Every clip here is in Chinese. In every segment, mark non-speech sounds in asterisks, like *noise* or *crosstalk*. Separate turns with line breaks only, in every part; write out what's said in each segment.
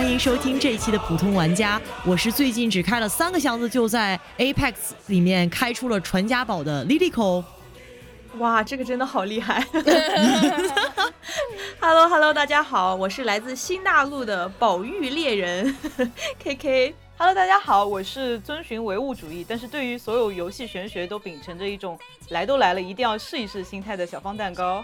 好，欢迎收听这一期的普通玩家，我是最近只开了三个箱子就在 Apex 里面开出了传家宝的 Lilico。
哇，这个真的好厉害！*laughs* Hello Hello，大家好，我是来自新大陆的宝玉猎人 *laughs* KK。
Hello，大家好，我是遵循唯物主义，但是对于所有游戏玄学都秉承着一种来都来了一定要试一试心态的小方蛋糕。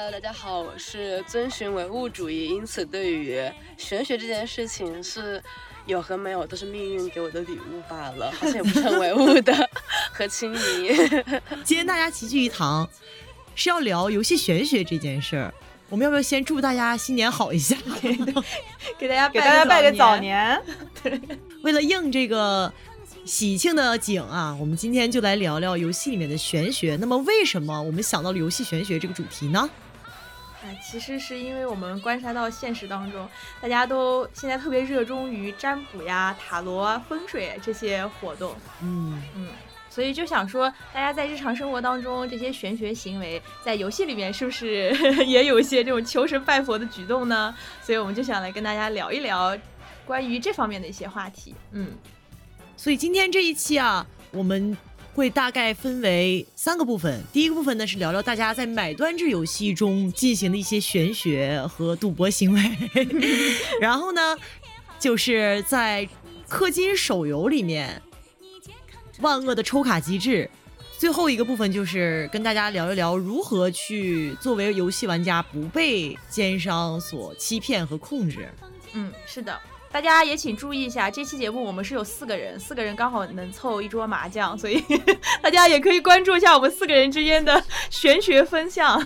Hello，大家好，我是遵循唯物主义，因此对于玄学这件事情是有和没有都是命运给我的礼物罢了，好像也不是很唯物的 *laughs* 和清明。
今天大家齐聚一堂，是要聊游戏玄学这件事儿。我们要不要先祝大家新年好一下？*laughs*
给大家
给大家拜个早年。*laughs*
对，
为了应这个喜庆的景啊，我们今天就来聊聊游戏里面的玄学。那么，为什么我们想到了游戏玄学这个主题呢？
哎，其实是因为我们观察到现实当中，大家都现在特别热衷于占卜呀、塔罗啊、风水这些活动。
嗯
嗯。所以就想说，大家在日常生活当中这些玄学行为，在游戏里面是不是 *laughs* 也有一些这种求神拜佛的举动呢？所以我们就想来跟大家聊一聊关于这方面的一些话题。嗯，
所以今天这一期啊，我们会大概分为三个部分。第一个部分呢是聊聊大家在买断制游戏中进行的一些玄学和赌博行为，*laughs* 然后呢，就是在氪金手游里面。万恶的抽卡机制，最后一个部分就是跟大家聊一聊如何去作为游戏玩家不被奸商所欺骗和控制。
嗯，是的，大家也请注意一下，这期节目我们是有四个人，四个人刚好能凑一桌麻将，所以 *laughs* 大家也可以关注一下我们四个人之间的玄学分享。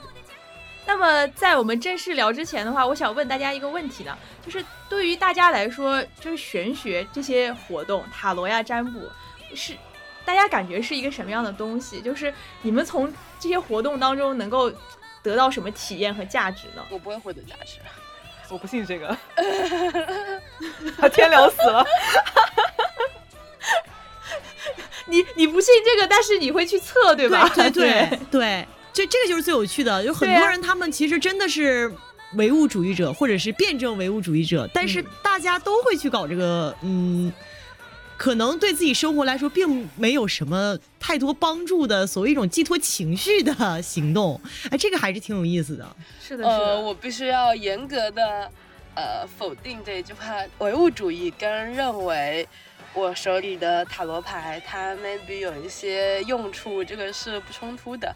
*laughs* 那么在我们正式聊之前的话，我想问大家一个问题呢，就是对于大家来说，就是玄学这些活动，塔罗呀、占卜。是，大家感觉是一个什么样的东西？就是你们从这些活动当中能够得到什么体验和价值呢？
我不会获得价值，
我不信这个，*laughs* 他天聊死了。
你你不信这个，但是你会去测，对吧？
对对对，这这个就是最有趣的。有很多人，他们其实真的是唯物主义者，或者是辩证唯物主义者，但是大家都会去搞这个，嗯。可能对自己生活来说并没有什么太多帮助的，所谓一种寄托情绪的行动，哎，这个还是挺有意思的。
是的，是的，
我必须要严格的呃否定这一句话。唯物主义跟认为我手里的塔罗牌它 maybe 有一些用处，这个是不冲突的。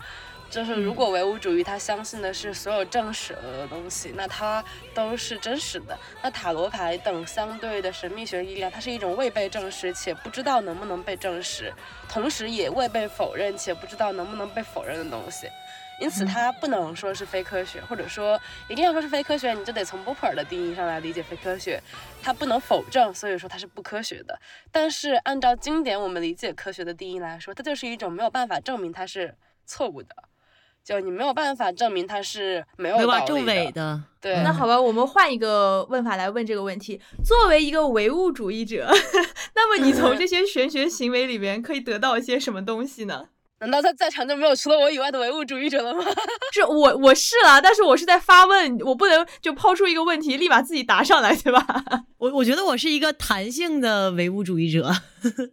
就是如果唯物主义他相信的是所有证实了的东西，那它都是真实的。那塔罗牌等相对的神秘学力量，它是一种未被证实且不知道能不能被证实，同时也未被否认且不知道能不能被否认的东西。因此它不能说是非科学，或者说一定要说是非科学，你就得从波普尔的定义上来理解非科学。它不能否证，所以说它是不科学的。但是按照经典我们理解科学的定义来说，它就是一种没有办法证明它是错误的。就你没有办法证明它是没有
法证伪的，
对。
那好吧，我们换一个问法来问这个问题：作为一个唯物主义者，*laughs* 那么你从这些玄学行为里面可以得到一些什么东西呢？*laughs*
难道在在场就没有除了我以外的唯物主义者了吗？*laughs*
是我，我是了，但是我是在发问，我不能就抛出一个问题，立马自己答上来，对吧？
我我觉得我是一个弹性的唯物主义者。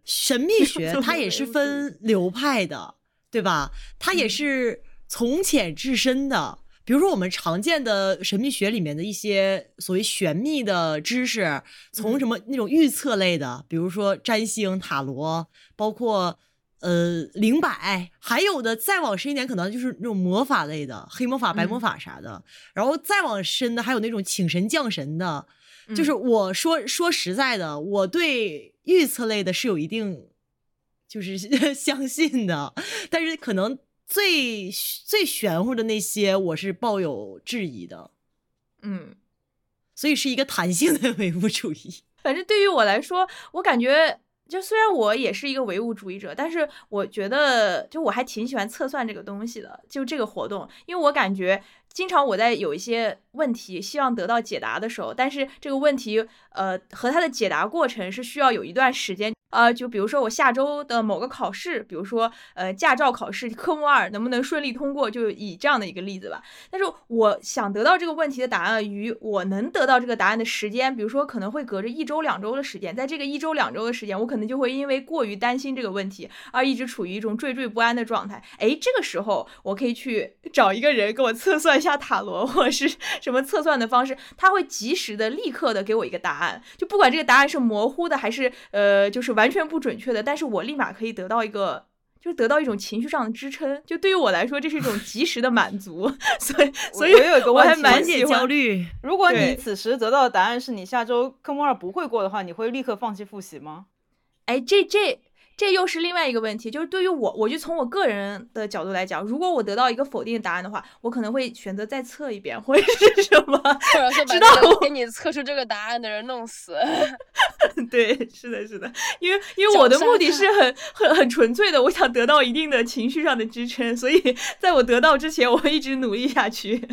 神秘学它也是分流派的，对吧？它也是。从浅至深的，比如说我们常见的神秘学里面的一些所谓玄秘的知识，从什么那种预测类的，比如说占星、塔罗，包括呃灵摆，还有的再往深一点，可能就是那种魔法类的，黑魔法、白魔法啥的。然后再往深的，还有那种请神降神的。就是我说说实在的，我对预测类的是有一定就是 *laughs* 相信的，但是可能。最最玄乎的那些，我是抱有质疑的，
嗯，
所以是一个弹性的 *laughs* 唯物主义。
反正对于我来说，我感觉就虽然我也是一个唯物主义者，但是我觉得就我还挺喜欢测算这个东西的，就这个活动，因为我感觉经常我在有一些问题希望得到解答的时候，但是这个问题呃和它的解答过程是需要有一段时间。呃，就比如说我下周的某个考试，比如说呃驾照考试科目二能不能顺利通过，就以这样的一个例子吧。但是我想得到这个问题的答案与我能得到这个答案的时间，比如说可能会隔着一周两周的时间，在这个一周两周的时间，我可能就会因为过于担心这个问题而一直处于一种惴惴不安的状态。哎，这个时候我可以去找一个人给我测算一下塔罗或是什么测算的方式，他会及时的、立刻的给我一个答案，就不管这个答案是模糊的还是呃就是。完全不准确的，但是我立马可以得到一个，就是得到一种情绪上的支撑。就对于我来说，这是一种及时的满足。*laughs* 所以，所以
我有一个
我还
问题，
蛮喜欢
焦虑。
如 *laughs* 果你此时得到的答案是你下周科目二不会过的话，你会立刻放弃复习吗？
哎，这这这又是另外一个问题，就是对于我，我就从我个人的角度来讲，如果我得到一个否定答案的话，我可能会选择再测一遍，或者是什么。*laughs*
或者说把
知道我
给你测出这个答案的人弄死。*laughs*
对，是的，是的，因为因为我的目的是很很很纯粹的，我想得到一定的情绪上的支撑，所以在我得到之前，我会一直努力下去。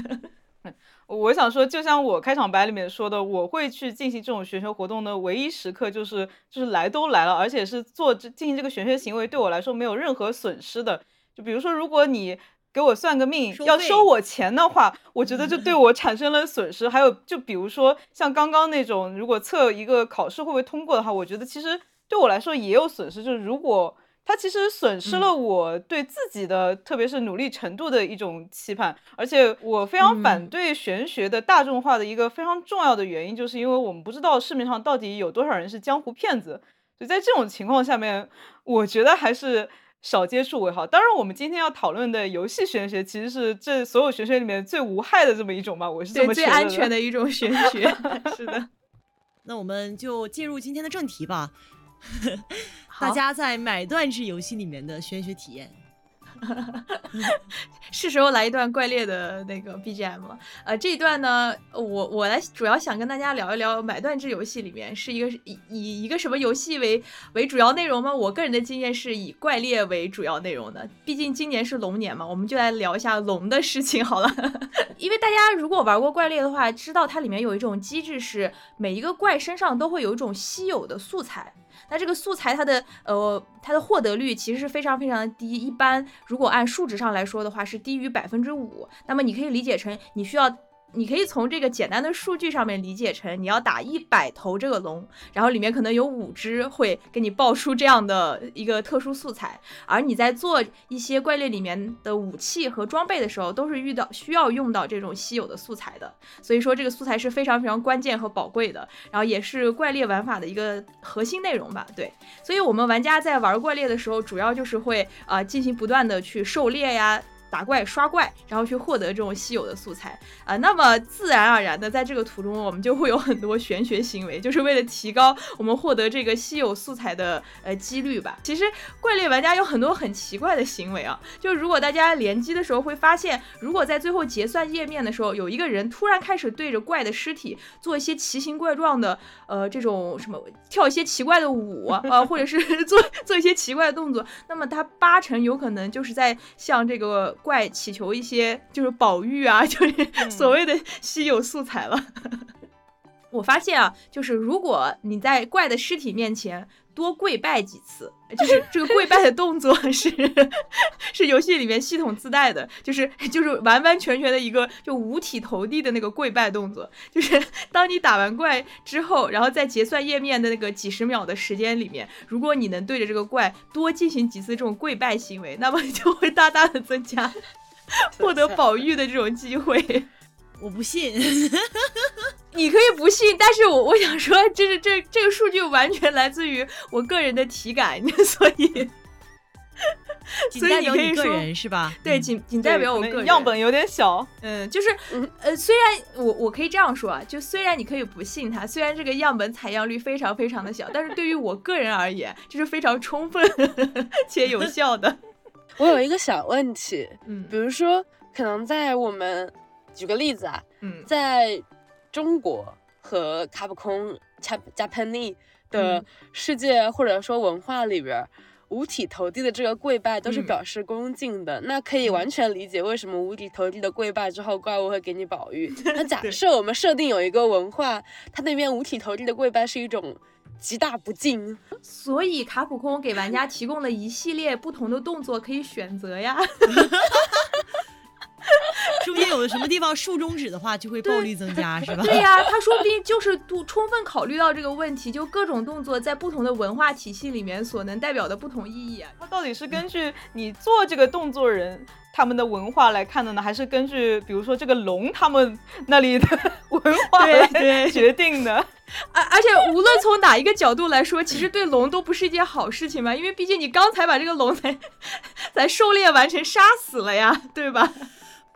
我想说，就像我开场白里面说的，我会去进行这种玄学活动的唯一时刻，就是就是来都来了，而且是做这进行这个玄学行为对我来说没有任何损失的。就比如说，如果你给我算个命要收我钱的话，*laughs* 我觉得就对我产生了损失。还有，就比如说像刚刚那种，如果测一个考试会不会通过的话，我觉得其实对我来说也有损失。就是如果它其实损失了我对自己的，特别是努力程度的一种期盼，而且我非常反
嗯
对玄学的大众化的一个非常重要的原因，就是因为我们不知道市面上到底有多少人是江湖骗子，所以在这种情况下面，我觉得还是少接触为好。当然，我们今天要讨论的游戏玄学，其实是这所有玄学里面最无害的这么一种吧，我是这，么觉得
最安全的一种玄学，*laughs* 是的。*laughs*
那我们就进入今天的正题吧。大家在买断制游戏里面的玄学体验，*laughs*
是时候来一段怪猎的那个 BGM 了。呃，这一段呢，我我来主要想跟大家聊一聊买断制游戏里面是一个以以一个什么游戏为为主要内容吗？我个人的经验是以怪猎为主要内容的，毕竟今年是龙年嘛，我们就来聊一下龙的事情好了。*laughs* 因为大家如果玩过怪猎的话，知道它里面有一种机制是每一个怪身上都会有一种稀有的素材。那这个素材它的呃它的获得率其实是非常非常的低，一般如果按数值上来说的话是低于百分之五。那么你可以理解成你需要。你可以从这个简单的数据上面理解成，你要打一百头这个龙，然后里面可能有五只会给你爆出这样的一个特殊素材，而你在做一些怪猎里面的武器和装备的时候，都是遇到需要用到这种稀有的素材的。所以说这个素材是非常非常关键和宝贵的，然后也是怪猎玩法的一个核心内容吧。对，所以我们玩家在玩怪猎的时候，主要就是会呃进行不断的去狩猎呀。打怪、刷怪，然后去获得这种稀有的素材啊、那么自然而然的，在这个途中，我们就会有很多玄学行为，就是为了提高我们获得这个稀有素材的呃几率吧。其实怪猎玩家有很多很奇怪的行为啊，就如果大家联机的时候会发现，如果在最后结算页面的时候，有一个人突然开始对着怪的尸体做一些奇形怪状的呃这种什么跳一些奇怪的舞啊、*laughs* 或者是做做一些奇怪的动作，那么他八成有可能就是在向这个怪祈求一些就是宝玉啊，*laughs* 就是所谓的稀有素材了。*laughs* 我发现啊，就是如果你在怪的尸体面前多跪拜几次，就是 *laughs* 这个跪拜的动作是 *laughs* 是游戏里面系统自带的，就是 *laughs* 就是完完全全的一个就五体投地的那个跪拜动作，就是当你打完怪之后，然后在结算页面的那个几十秒的时间里面，如果你能对着这个怪多进行几次这种跪拜行为，那么就会大大的增加获得宝玉的这种机会。
我不信。*laughs*
你可以不信，但是我我想说，这是这这个数据完全来自于我个人的体感，所以
仅 *laughs*
所以
代表你个
你可以说
人是吧？
对，
嗯
仅仅代表我个人
样本有点小，
嗯，就是
嗯
呃，虽然我我可以这样说啊，就虽然你可以不信它，虽然这个样本采样率非常非常的小，但是对于我个人而言，这是非常充分 *laughs* 且有效的。
我有一个小问题，
嗯
比如说，可能在我们举个例子啊，
嗯
在中国和卡普空、加 Japanese 的
嗯
世界或者说文化里边儿，五体投地的这个跪拜都是
嗯
表示恭敬的，那可以完全理解为什么五体投地的跪拜之后，怪物会给你宝玉。*laughs* 那假设我们设定有一个文化，它那边五体投地的跪拜是一种极大不敬。
所以卡普空给玩家提供了一系列不同的动作可以选择呀。*laughs*
中间有的什么地方竖中指的话，就会暴力增加，是吧？*laughs*
对呀，他说不定就是都充分考虑到这个问题，就各种动作在不同的文化体系里面所能代表的不同意义啊。
它到底是根据你做这个动作人他们的文化来看的呢，还是根据比如说这个龙他们那里的 *laughs* 文化来决定的？*laughs*
而而且无论从哪一个角度来说，其实对龙都不是一件好事情嘛，因为毕竟你刚才把这个龙才才狩猎完成，杀死了呀，对吧？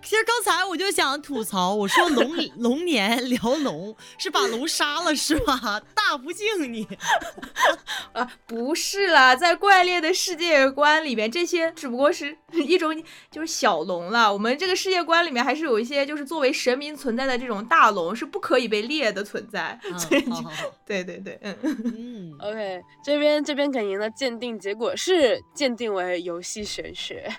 其实刚才我就想吐槽，我说龙 *laughs* 龙年聊龙是把龙杀了是吧？大不敬你！*laughs*
啊，不是啦，在怪猎的世界观里面，这些只不过是 *laughs* 一种就是小龙了。我们这个世界观里面还是有一些就是作为神明存在的这种大龙是不可以被猎的存在。所以就对对对，嗯
嗯。
OK，这边这边给您的鉴定结果是鉴定为游戏玄学。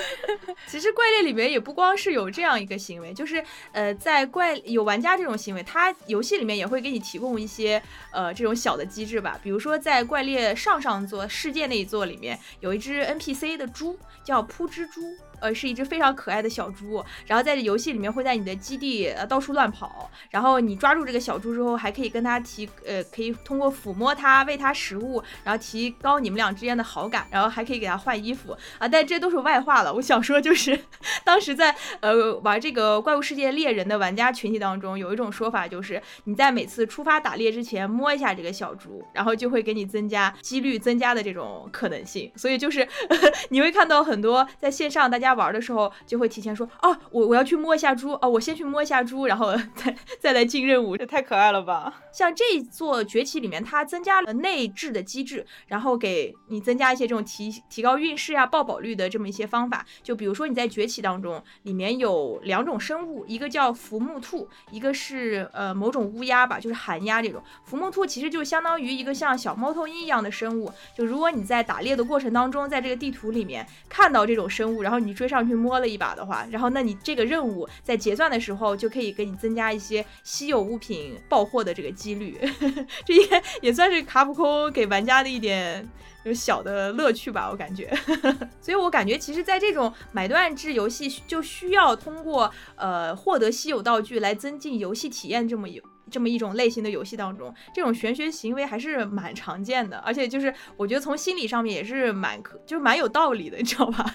*laughs*
其实怪猎里面也不光是有这样一个行为，就是呃，在怪有玩家这种行为，他游戏里面也会给你提供一些呃这种小的机制吧。比如说在怪猎上上座世界那一座里面，有一只 NPC 的猪叫扑之猪。呃，是一只非常可爱的小猪，然后在这游戏里面会在你的基地呃到处乱跑，然后你抓住这个小猪之后，还可以跟它提呃，可以通过抚摸它、喂它食物，然后提高你们俩之间的好感，然后还可以给它换衣服啊。但这都是外话了。我想说就是，*laughs* 当时在呃玩这个怪物世界猎人的玩家群体当中，有一种说法就是，你在每次出发打猎之前摸一下这个小猪，然后就会给你增加几率增加的这种可能性。所以就是 *laughs* 你会看到很多在线上大家。玩的时候就会提前说啊，我我要去摸一下猪啊，我先去摸一下猪，然后 *laughs* 再再来进任务，
这太可爱了吧！
像这座崛起里面，它增加了内置的机制，然后给你增加一些这种提提高运势啊、爆宝率的这么一些方法。就比如说你在崛起当中，里面有两种生物，一个叫浮木兔，一个是呃某种乌鸦吧，就是寒鸦这种。浮木兔其实就相当于一个像小猫头鹰一样的生物。就如果你在打猎的过程当中，在这个地图里面看到这种生物，然后你。追上去摸了一把的话，然后那你这个任务在结算的时候就可以给你增加一些稀有物品爆货的这个几率，*laughs* 这也也算是卡普空给玩家的一点有小的乐趣吧，我感觉。*laughs* 所以我感觉其实，在这种买断制游戏就需要通过呃获得稀有道具来增进游戏体验这么有。这么一种类型的游戏当中，这种玄学行为还是蛮常见的，而且就是我觉得从心理上面也是蛮可，就是蛮有道理的，你知道吧？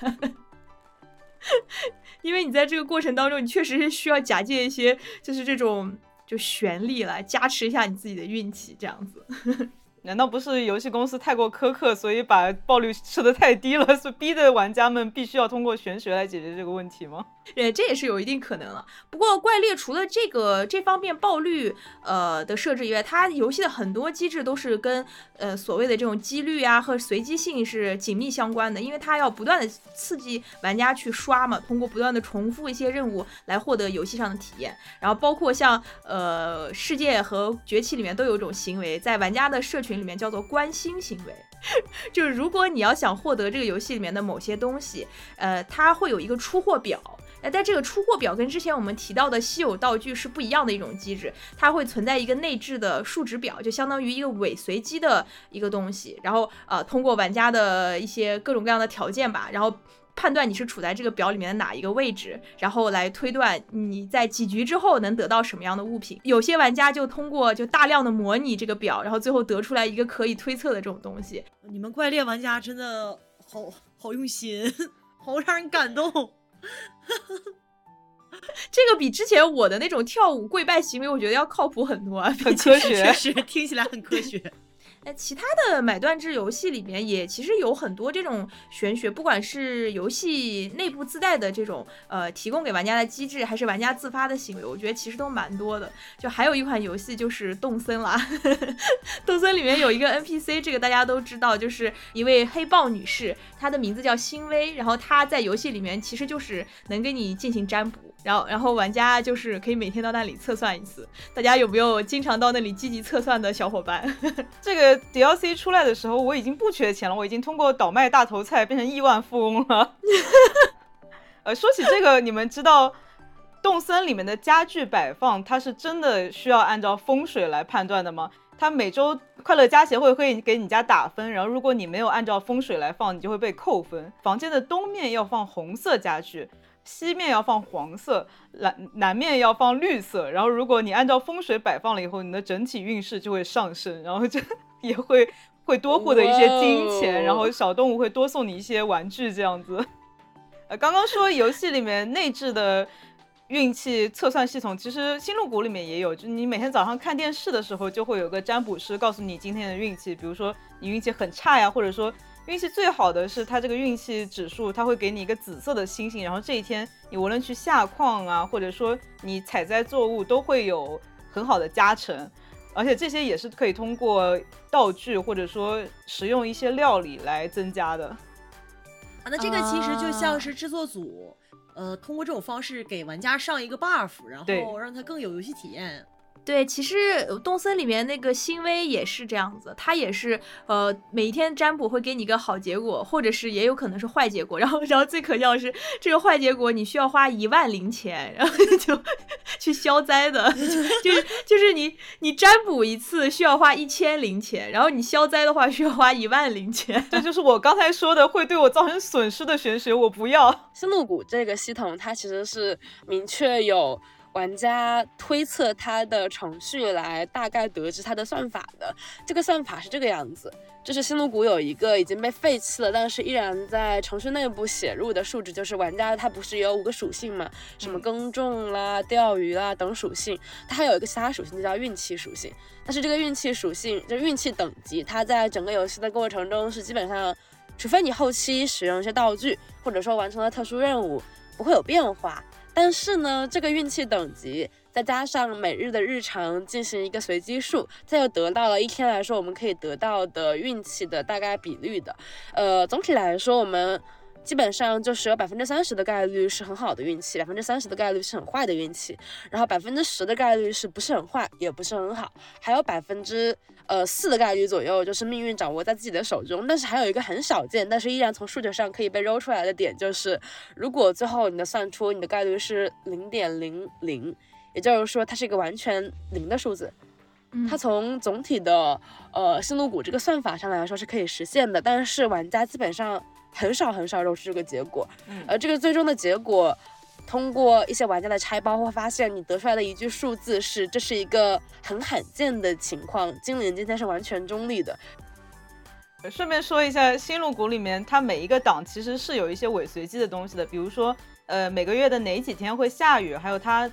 *laughs* 因为你在这个过程当中，你确实是需要假借一些，就是这种就旋律来加持一下你自己的运气，这样子。
难道不是游戏公司太过苛刻，所以把爆率设得太低了，所逼得玩家们必须要通过玄学来解决这个问题吗？
对，这也是有一定可能了。不过怪猎除了这个这方面爆率呃的设置以外，它游戏的很多机制都是跟呃所谓的这种几率啊和随机性是紧密相关的，因为它要不断的刺激玩家去刷嘛，通过不断的重复一些任务来获得游戏上的体验。然后包括像呃世界和崛起里面都有一种行为，在玩家的社群里面叫做关心行为，*laughs* 就是如果你要想获得这个游戏里面的某些东西，呃，它会有一个出货表。哎，但这个出货表跟之前我们提到的稀有道具是不一样的一种机制，它会存在一个内置的数值表，就相当于一个伪随机的一个东西，然后呃，通过玩家的一些各种各样的条件吧，然后判断你是处在这个表里面的哪一个位置，然后来推断你在几局之后能得到什么样的物品。有些玩家就通过就大量的模拟这个表，然后最后得出来一个可以推测的这种东西。
你们怪猎玩家真的好好用心，*laughs* 好让人感动。*laughs*
这个比之前我的那种跳舞跪拜行为，我觉得要靠谱很多，*laughs*
很科学，
确实听起来很科学。
那其他的买断制游戏里面也其实有很多这种玄学，不管是游戏内部自带的这种呃提供给玩家的机制，还是玩家自发的行为，我觉得其实都蛮多的。就还有一款游戏就是动森啦，动森 *laughs* 里面有一个 NPC，这个大家都知道，就是一位黑豹女士，她的名字叫欣薇，然后她在游戏里面其实就是能给你进行占卜。然后，然后玩家就是可以每天到那里测算一次。大家有没有经常到那里积极测算的小伙伴？*laughs*
这个 DLC 出来的时候，我已经不缺钱了，我已经通过倒卖大头菜变成亿万富翁了。*laughs* 呃，说起这个，你们知道动森里面的家具摆放，它是真的需要按照风水来判断的吗？它每周快乐家协会会给你家打分，然后如果你没有按照风水来放，你就会被扣分。房间的东面要放红色家具，西面要放黄色，南南面要放绿色。然后如果你按照风水摆放了以后，你的整体运势就会上升，然后就也会会多获得一些金钱，然后 *laughs* 小动物会多送你一些玩具这样子。呃，刚刚说游戏里面内置的。运气测算系统其实星露谷里面也有，就你每天早上看电视的时候，就会有个占卜师告诉你今天的运气。比如说你运气很差呀，或者说运气最好的是它这个运气指数，它会给你一个紫色的星星，然后这一天你无论去下矿啊，或者说你采摘作物都会有很好的加成，而且这些也是可以通过道具或者说食用一些料理来增加的。
啊，那这个其实就像是制作组。呃，通过这种方式给玩家上一个 buff，然后让他更有游戏体验。
对，其实动森里面那个新威也是这样子，他也是呃每一天占卜会给你一个好结果，或者是也有可能是坏结果。然后，然后最可笑是这个坏结果你需要花一万零钱，然后就去消灾的，*laughs* 就是就是你你占卜一次需要花一千零钱，然后你消灾的话需要花一万零钱。
这就是我刚才说的会对我造成损失的玄学，我不要。
星露谷这个系统它其实是明确有。玩家推测它的程序来大概得知它的算法的，这个算法是这个样子：就是星露谷有一个已经被废弃了，但是依然在程序内部写入的数值，就是玩家他不是有五个属性嘛，什么耕种啦、钓鱼啦等属性，它还有一个其他属性就叫运气属性。但是这个运气属性，就运气等级，它在整个游戏的过程中是基本上，除非你后期使用一些道具，或者说完成了特殊任务，不会有变化。但是呢，这个运气等级再加上每日的日常进行一个随机数，这又得到了一天来说我们可以得到的运气的大概比率的。呃，总体来说，我们基本上就是有百分之三十的概率是很好的运气，百分之三十的概率是很坏的运气，然后百分之十的概率是不是很坏也不是很好，还有百分之。呃，四的概率左右就是命运掌握在自己的手中，但是还有一个很少见，但是依然从数学上可以被揉出来的点，就是如果最后你的算出你的概率是零点零零，也就是说它是一个完全零的数字，它从总体的呃星露谷这个算法上来说是可以实现的，但是玩家基本上很少很少揉出这个结果，而这个最终的结果。通过一些玩家的拆包，会发现你得出来的一句数字是，这是一个很罕见的情况。精灵今天是完全中立的。
顺便说一下，新路谷里面它每一个档其实是有一些伪随机的东西的，比如说，呃，每个月的哪几天会下雨，还有它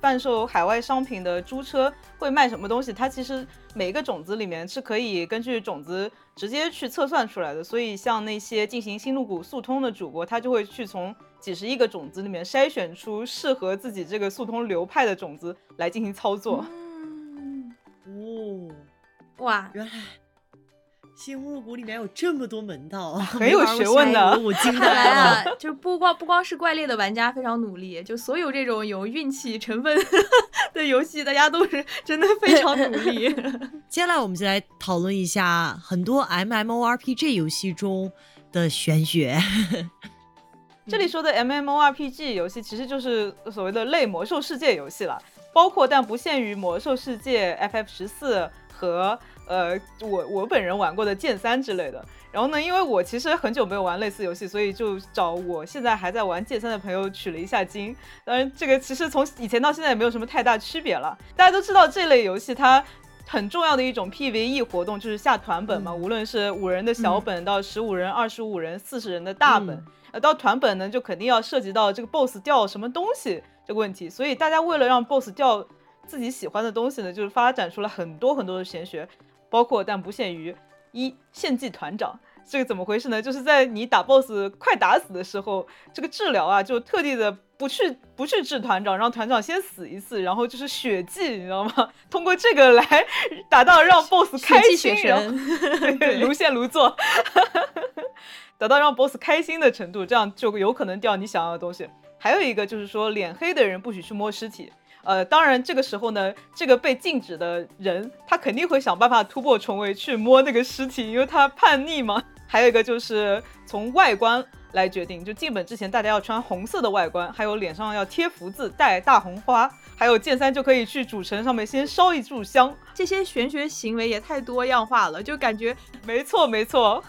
贩售海外商品的租车会卖什么东西，它其实每一个种子里面是可以根据种子直接去测算出来的。所以像那些进行新路股速通的主播，他就会去从。几十亿个种子里面筛选出适合自己这个速通流派的种子来进行操作。
哦，
哇，
原来星露谷里面有这么多门道，*laughs*
很有学问的。
我惊呆了，
就不光不光是怪猎的玩家非常努力，就所有这种有运气成分 *laughs* 的游戏，大家都是真的非常努力。*laughs*
接下来我们就来讨论一下很多 MMORPG 游戏中的玄学。
这里说的 M M O R P G 游戏其实就是所谓的类魔兽世界游戏了，包括但不限于魔兽世界 F F 十四和呃我我本人玩过的剑三之类的。然后呢，因为我其实很久没有玩类似游戏，所以就找我现在还在玩剑三的朋友取了一下经。当然，这个其实从以前到现在也没有什么太大区别了。大家都知道这类游戏它很重要的一种 P V E 活动就是下团本嘛，无论是五人的小本到十五人、二十五人、四十人的大本。呃，到团本呢，就肯定要涉及到这个 boss 掉什么东西这个问题，所以大家为了让 boss 掉自己喜欢的东西呢，就是发展出了很多很多的玄学，包括但不限于一献祭团长，这个怎么回事呢？就是在你打 boss 快打死的时候，这个治疗啊，就特地的不去不去治团长，让团长先死一次，然后就是血祭，你知道吗？*laughs* 通过这个来达到让 boss 开心，*laughs* *laughs* 对，如仙如坐。达到让 boss 开心的程度，这样就有可能掉你想要的东西。还有一个就是说，脸黑的人不许去摸尸体。呃，当然这个时候呢，这个被禁止的人，他肯定会想办法突破重围去摸那个尸体，因为他叛逆嘛。*laughs* 还有一个就是从外观来决定。就进本之前，大家要穿红色的外观，还有脸上要贴福字、戴大红花，还有剑三就可以去主城上面先烧一炷香。
这些玄学行为也太多样化了，就感觉
没错没错。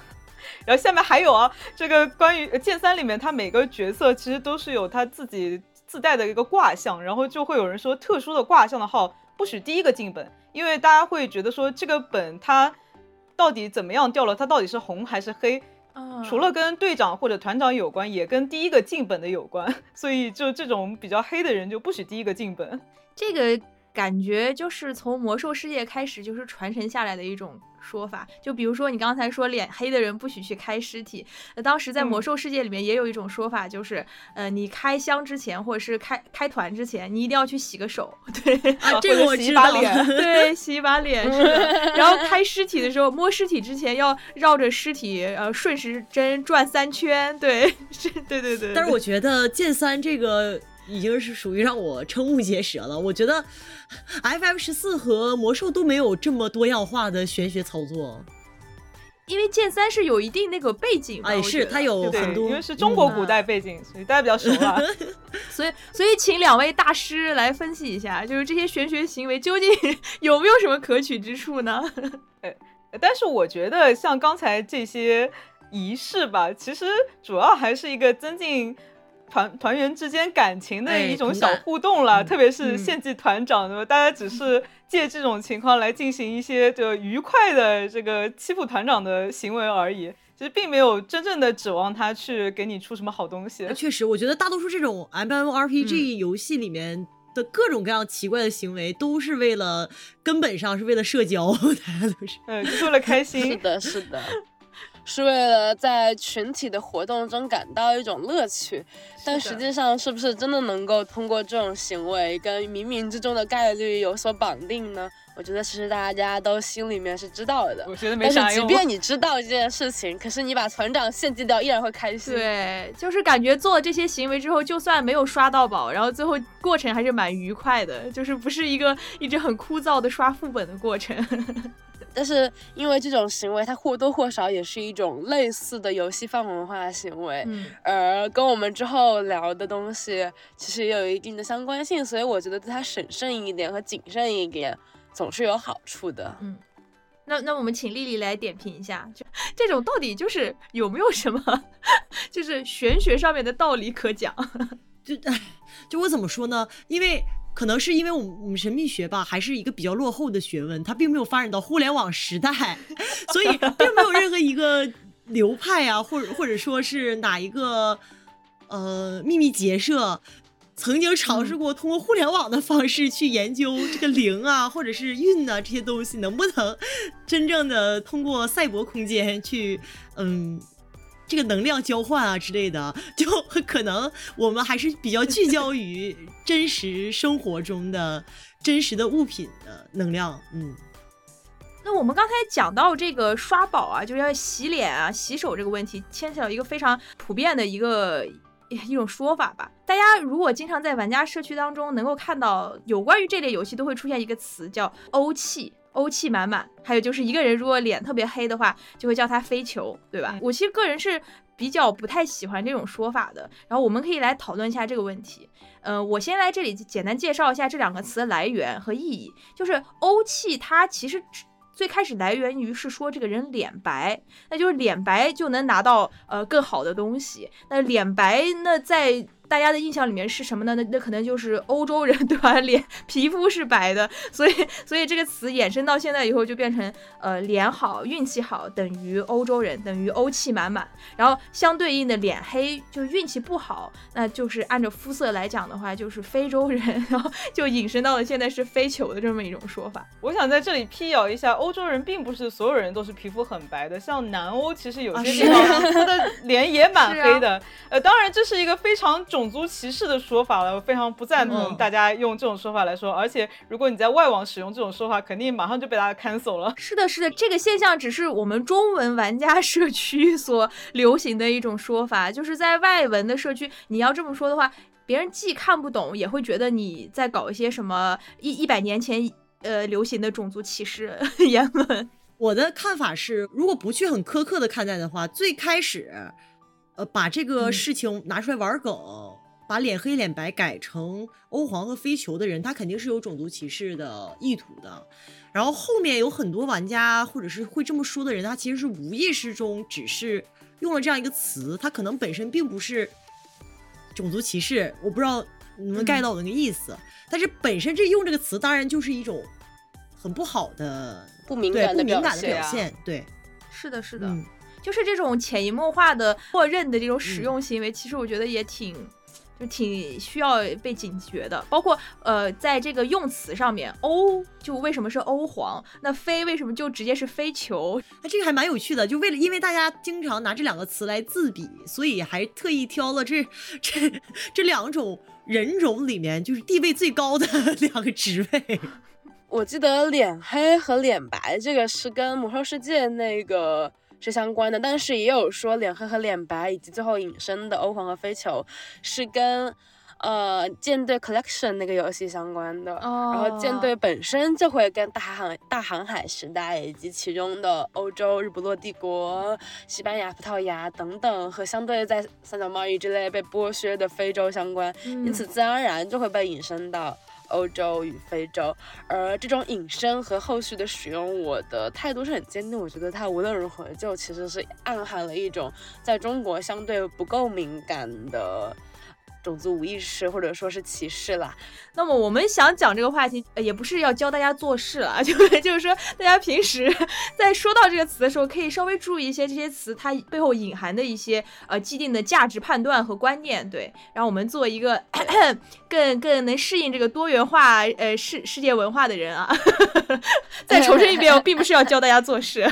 然后下面还有啊，这个关于剑三里面，他每个角色其实都是有他自己自带的一个卦象，然后就会有人说特殊的卦象的号不许第一个进本，因为大家会觉得说这个本它到底怎么样掉了，它到底是红还是黑？除了跟队长或者团长有关，也跟第一个进本的有关，*laughs* 所以就这种比较黑的人就不许第一个进本。
这个感觉就是从魔兽世界开始就是传承下来的一种。说法，就比如说你刚才说脸黑的人不许去开尸体，那当时在魔兽世界里面也有一种说法，就是呃，你开箱之前或者是开开团之前，你一定要去洗个手，*laughs* 对
啊，这个我
知道，*laughs*
对，洗一把脸是的。然后开尸体的时候，摸尸体之前要绕着尸体呃顺时针转三圈，对，*laughs* 是，对对对。
但是我觉得剑三这个。已经是属于让我瞠目结舌了。我觉得 FM 十四和魔兽都没有这么多样化的玄学操作，
因为剑三是有一定那个背景，
哎，是它有很多，
因为是中国古代背景，所以大家比较熟了。*laughs*
所以，所以请两位大师来分析一下，就是这些玄学行为究竟 *laughs* 有没有什么可取之处呢？*laughs*
哎，但是我觉得像刚才这些仪式吧，其实主要还是一个增进。团团员之间感情的一种小互动了，特别是献祭团长，对吧？大家只是借这种情况来进行一些就愉快的这个欺负团长的行为而已，其实并没有真正的指望他去给你出什么好东西。
确实，我觉得大多数这种 M M R P G 游戏里面的各种各样奇怪的行为，都是为了根本上是为了社交，*laughs* 大家都是，
嗯，是为了开 *laughs* 心。
是的，是的。是为了在群体的活动中感到一种乐趣，但实际上是不是真的能够通过这种行为跟冥冥之中的概率有所绑定呢？我觉得其实大家都心里面是知道的。
我觉得没啥
但是即便你知道这件事情，可是你把团长献祭掉，依然会开心。
对，就是感觉做了这些行为之后，就算没有刷到宝，然后最后过程还是蛮愉快的，就是不是一个一直很枯燥的刷副本的过程。
但是因为这种行为，它或多或少也是一种类似的游戏泛文化行为，
嗯，
而跟我们之后聊的东西其实也有一定的相关性，所以我觉得对它审慎一点和谨慎一点总是有好处的。
嗯，那那我们请丽丽来点评一下，就这种到底就是有没有什么 *laughs* 就是玄学上面的道理可讲？
就就我怎么说呢？因为。可能是因为我们我们神秘学吧，还是一个比较落后的学问，它并没有发展到互联网时代，*laughs* 所以 *laughs* 并没有任何一个流派啊，或者或者说是哪一个呃秘密结社，曾经尝试过通过互联网的方式去研究这个灵啊，或者是运啊这些东西能不能真正的通过赛博空间去嗯。这个能量交换啊之类的，*laughs* 就可能我们还是比较聚焦于真实生活中的真实的物品的能量。嗯，
那我们刚才讲到这个刷宝啊，就是要洗脸啊、洗手这个问题，牵扯到一个非常普遍的一个一种说法吧。*laughs* 大家如果经常在玩家社区当中能够看到有关于这类游戏，都会出现一个词叫“欧气”。欧 *laughs* 气满满，还有就是一个人如果脸特别黑的话，就会叫他飞球，对吧？我其实个人是比较不太喜欢这种说法的。然后我们可以来讨论一下这个问题。呃，我先来这里简单介绍一下这两个词的来源和意义。就是欧气，它其实最开始来源于是说这个人脸白，那就是脸白就能拿到呃更好的东西。那脸白，那在大家的印象里面是什么呢？那那可能就是欧洲人，*laughs* 对吧？脸皮肤是白的，所以所以这个词衍生到现在以后就变成呃脸好、运气好等于欧洲人，等于欧气满满。然后相对应的脸黑就运气不好，那就是按照肤色来讲的话就是非洲人，*laughs* 然后就引申到了现在是非酋的这么一种说法。
我想在这里辟谣一下，欧洲人并不是所有人都是皮肤很白的，像南欧其实有些地方他的脸也蛮 *laughs* 黑的。呃，当然这是一个非常重。种族歧视的说法了，我非常不赞同大家用这种说法来说。而且，如果你在外网使用这种说法，肯定马上就被大家 cancel 了。
是的，是的，这个现象只是我们中文玩家社区所流行的一种说法，就是在外文的社区，你要这么说的话，别人既看不懂，也会觉得你在搞一些什么一一百年前呃流行的种族歧视言论。
我的看法是，如果不去很苛刻的看待的话，最开始。呃，把这个
嗯
事情拿出来玩梗，把脸黑脸白改成欧皇和飞球的人，他肯定是有种族歧视的意图的。然后后面有很多玩家或者是会这么说的人，他其实是无意识中只是用了这样一个词，他可能本身并不是种族歧视，我不知道你们
嗯
get 到我那个意思。但是本身这用这个词，当然就是一种很不好的
不敏感的表
不敏感的表现，对，
是的，是的，
嗯。
就是这种潜移默化的、默认的这种使
嗯
用行为，其实我觉得也挺。就挺需要被警觉的，包括呃，在这个用词上面，欧就为什么是欧皇？那飞为什么就直接是飞球？
那这个还蛮有趣的，就为了因为大家经常拿这两个词来自比，所以还特意挑了这这这两种人种里面就是地位最高的两个职位。
我记得脸黑和脸白这个是跟魔兽世界那个是相关的，但是也有说脸黑和脸白以及最后引申的欧皇和飞球是跟呃舰队 Collection 那个游戏相关的。
哦
然后舰队本身就会跟大航大航海时代以及其中的欧洲、日不落帝国、西班牙、葡萄牙等等和相对在三角贸易之类被剥削的非洲相关，因
嗯
此自然而然就会被引申到欧洲与非洲。而这种隐身和后续的使用，我的态度是很坚定。我觉得它无论如何就其实是暗含了一种在中国相对不够敏感的。种族无意识或者说是歧视啦，
那么我们想讲这个话题，也不是要教大家做事了，*laughs* 就就是说大家平时在说到这个词的时候，可以稍微注意一些这些词它背后隐含的一些呃既定的价值判断和观念，对，然后我们做一个 *clears throat* 更更能适应这个多元化呃世世界文化的人啊。*laughs* 再重申一遍，我并不是要教大家做事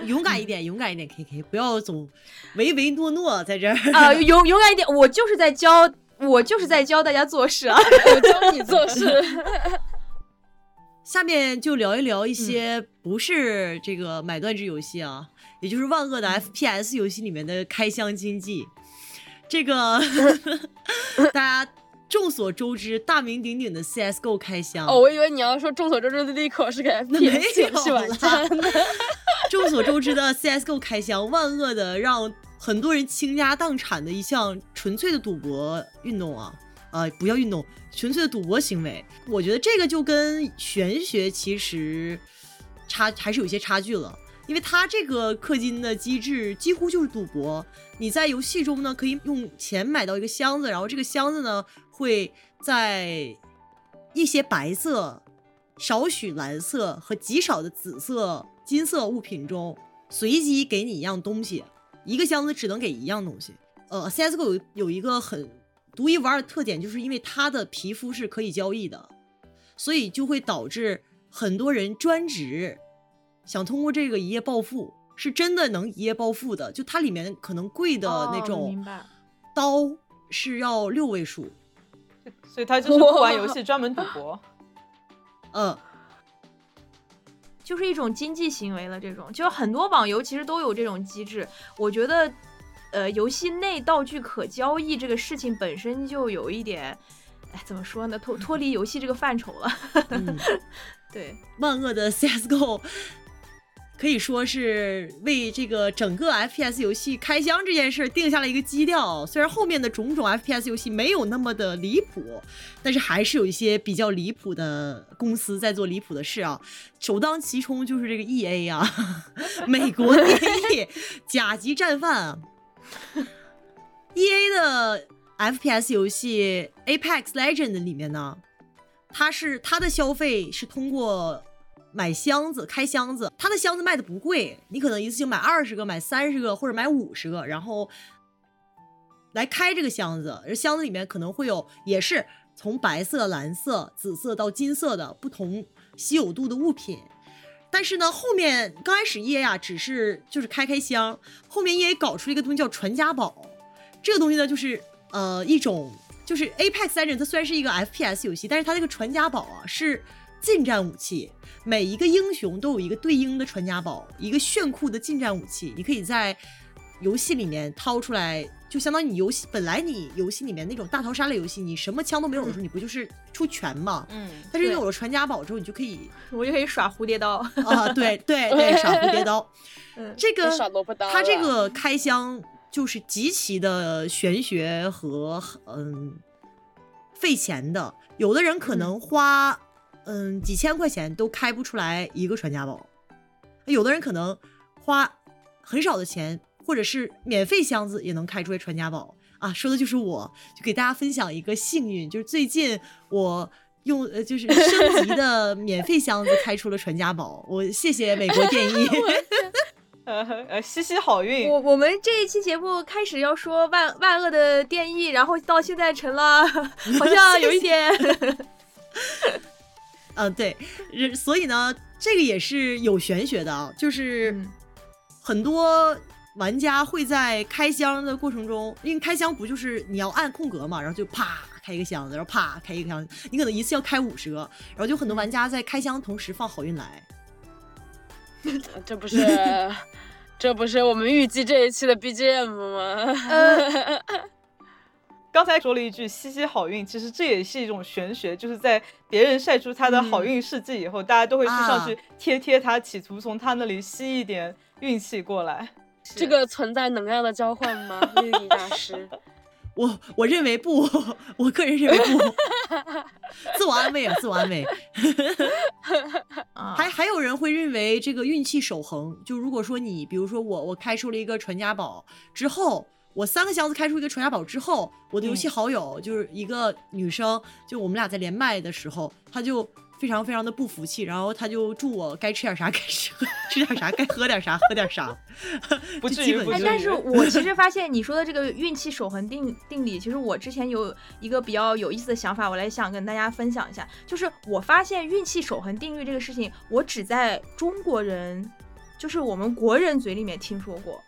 *laughs*
勇敢一点，勇敢一点，K K，不要总唯唯诺诺在这儿。
啊、勇勇敢一点，我就是在教。我就是在教大家做事啊，*laughs*
我教你做事。*laughs*
下面就聊一聊一
嗯
些不是这个买断制游戏啊，也就是万恶的
嗯
FPS 游戏里面的开箱经济。这个大家众所周知、大名鼎鼎的 CS:GO 开箱。
哦，我以为你要说众所周知的利口是个 *laughs*
那没
家呢。*laughs*
众所周知的 CS:GO 开箱，万恶的让很多人倾家荡产的一项纯粹的赌博运动啊，呃，不要运动，纯粹的赌博行为。我觉得这个就跟玄学其实差还是有一些差距了，因为它这个氪金的机制几乎就是赌博。你在游戏中呢，可以用钱买到一个箱子，然后这个箱子呢会在一些白色、少许蓝色和极少的紫色、金色物品中随机给你一样东西，一个箱子只能给一样东西。呃，CSGO 有有一个很独一无二的特点，就是因为它的皮肤是可以交易的，所以就会导致很多人专职想通过这个一夜暴富，是真的能一夜暴富的。就它里面可能贵的那
哦
种刀是要六位数，
所以他就是不玩游戏，*laughs* 专门赌博。*laughs*
嗯，
就是一种经济行为了。这种就很多网游其实都有这种机制。我觉得，呃，游戏内道具可交易这个事情本身就有一点，哎，怎么说呢？脱脱离游戏这个范畴了。*laughs*
嗯
对，
万恶的 CSGO 可以说是为这个整个 FPS 游戏开箱这件事定下了一个基调。虽然后面的种种 FPS 游戏没有那么的离谱，但是还是有一些比较离谱的公司在做离谱的事啊。首当其冲就是这个 EA 啊，*laughs* 美国 *laughs* EA 甲级战犯啊。EA 的 FPS 游戏 Apex Legend 里面呢，它是它的消费是通过买箱子开箱子，它的箱子卖的不贵，你可能一次性买二十个、买三十个或者买五十个，然后来开这个箱子，而箱子里面可能会有也是从白色、蓝色、紫色到金色的不同稀有度的物品。但是呢，后面刚开始 EA 啊，只是就是开开箱，后面 EA 搞出了一个东西叫传家宝，这个东西呢，就是呃一种就是 Apex Legend，它虽然是一个 FPS 游戏，但是它这个传家宝啊是近战武器，每一个英雄都有一个对应的传家宝，一个炫酷的近战武器，你可以在游戏里面掏出来，就相当于你游戏本来你游戏里面那种大逃杀类游戏，你什么枪都没有的时候，你不就是出拳嘛？
嗯，
但是有了传家宝之后，你就可以
我就可以耍蝴蝶刀。
啊，对 *laughs* 对对，耍蝴蝶刀。*laughs*
嗯，
这个
就耍萝卜刀
它这个开箱就是极其的玄学和嗯费钱的。有的人可能花嗯几千块钱都开不出来一个传家宝，有的人可能花很少的钱或者是免费箱子也能开出来传家宝啊。说的就是我，就给大家分享一个幸运，就是最近我。用呃就是升级的 *laughs* 免费箱子开出了传家宝，我谢谢美国电 *laughs* 艺，*laughs*
呃呃，西西好运。
我我们这一期节目开始要说万万恶的电艺，然后到现在成了好像有一点，
嗯对，所以呢，这个也是有玄学的啊，就是很多玩家会在开箱的过程中，因为开箱不就是你要按空格嘛，然后就啪。开一个箱子，然后啪开一个箱子，你可能一次要开五十个，然后就很多玩家在开箱同时放好运来。*laughs*
这不是，*laughs* 这不是我们预计这一期的 BGM 吗？*laughs*
刚才说了一句“吸吸好运”，其实这也是一种玄学，就是在别人晒出他的好运事迹以后，大家都会去上去贴贴他，企图从他那里吸一点运气过来。
这个存在能量的交换吗？*laughs* 丽丽大师。
我我认为不，*laughs* 我个人认为不，*laughs* 自我安慰啊，自我安慰。还还有人会认为这个运气守恒，就如果说你，比如说我，我开出了一个传家宝之后，我三个箱子开出一个传家宝之后，我的游戏好友就是一个女生，就我们俩在连麦的时候，她就。非常非常的不服气，然后她就祝我该吃点啥该吃吃点啥，该喝点啥喝点啥，*laughs*
不至于。
但是，我其实发现你说的这个运气守恒定定理，其实我之前有一个比较有意思的想法，我来想跟大家分享一下。就是我发现运气守恒定律这个事情，我只在中国人，就是我们国人嘴里面听说过。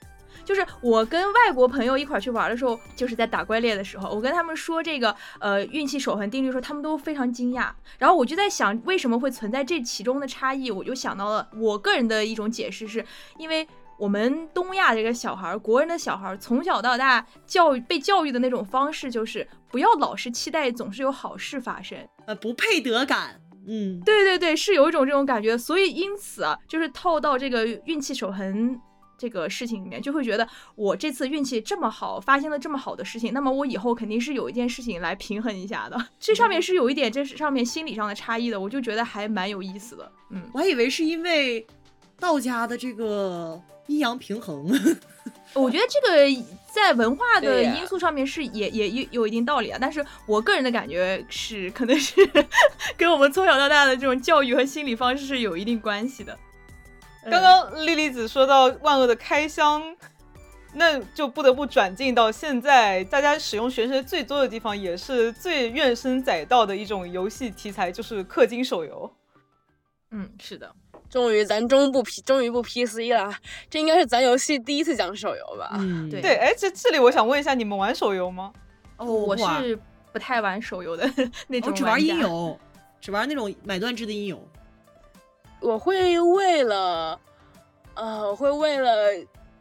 就是我跟外国朋友一块去玩的时候，就是在打怪猎的时候，我跟他们说这个呃运气守恒定律的时候，他们都非常惊讶。然后我就在想，为什么会存在这其中的差异？我就想到了我个人的一种解释，是因为我们东亚这个小孩，国人的小孩从小到大教育被教育的那种方式，就是不要老是期待总是有好事发生，
呃，不配得感。嗯，
对对对，是有一种这种感觉。所以因此啊，就是套到这个运气守恒。这个事情里面就会觉得我这次运气这么好，发现了这么好的事情，那么我以后肯定是有一件事情来平衡一下的。*laughs* 这上面是有一点，这是上面心理上的差异的，我就觉得还蛮有意思的。嗯，
我还以为是因为道家的这个阴阳平衡，*laughs*
我觉得这个在文化的因素上面是也也有有一定道理啊。但是我个人的感觉是，可能是 *laughs* 跟我们从小到大的这种教育和心理方式是有一定关系的。
刚刚莉莉子说到万恶的开箱，那就不得不转进到现在大家使用玄学最多的地方，也是最怨声载道的一种游戏题材，就是氪金手游。
嗯，是的，
终于咱终不 P，终于不 PC 了，这应该是咱游戏第一次讲手游吧？
嗯，
对
对。哎，这这里我想问一下，你们玩手游吗？
哦，我是不太玩手游的 *laughs* 那种，
只玩音游，只玩那种买断制的音游。
我会为了，呃，我会为了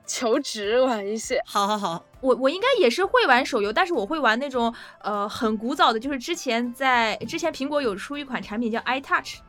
求职玩一些。
好好好，
我我应该也是会玩手游，但是我会玩那种呃很古早的，就是之前在之前苹果有出一款产品叫 iTouch。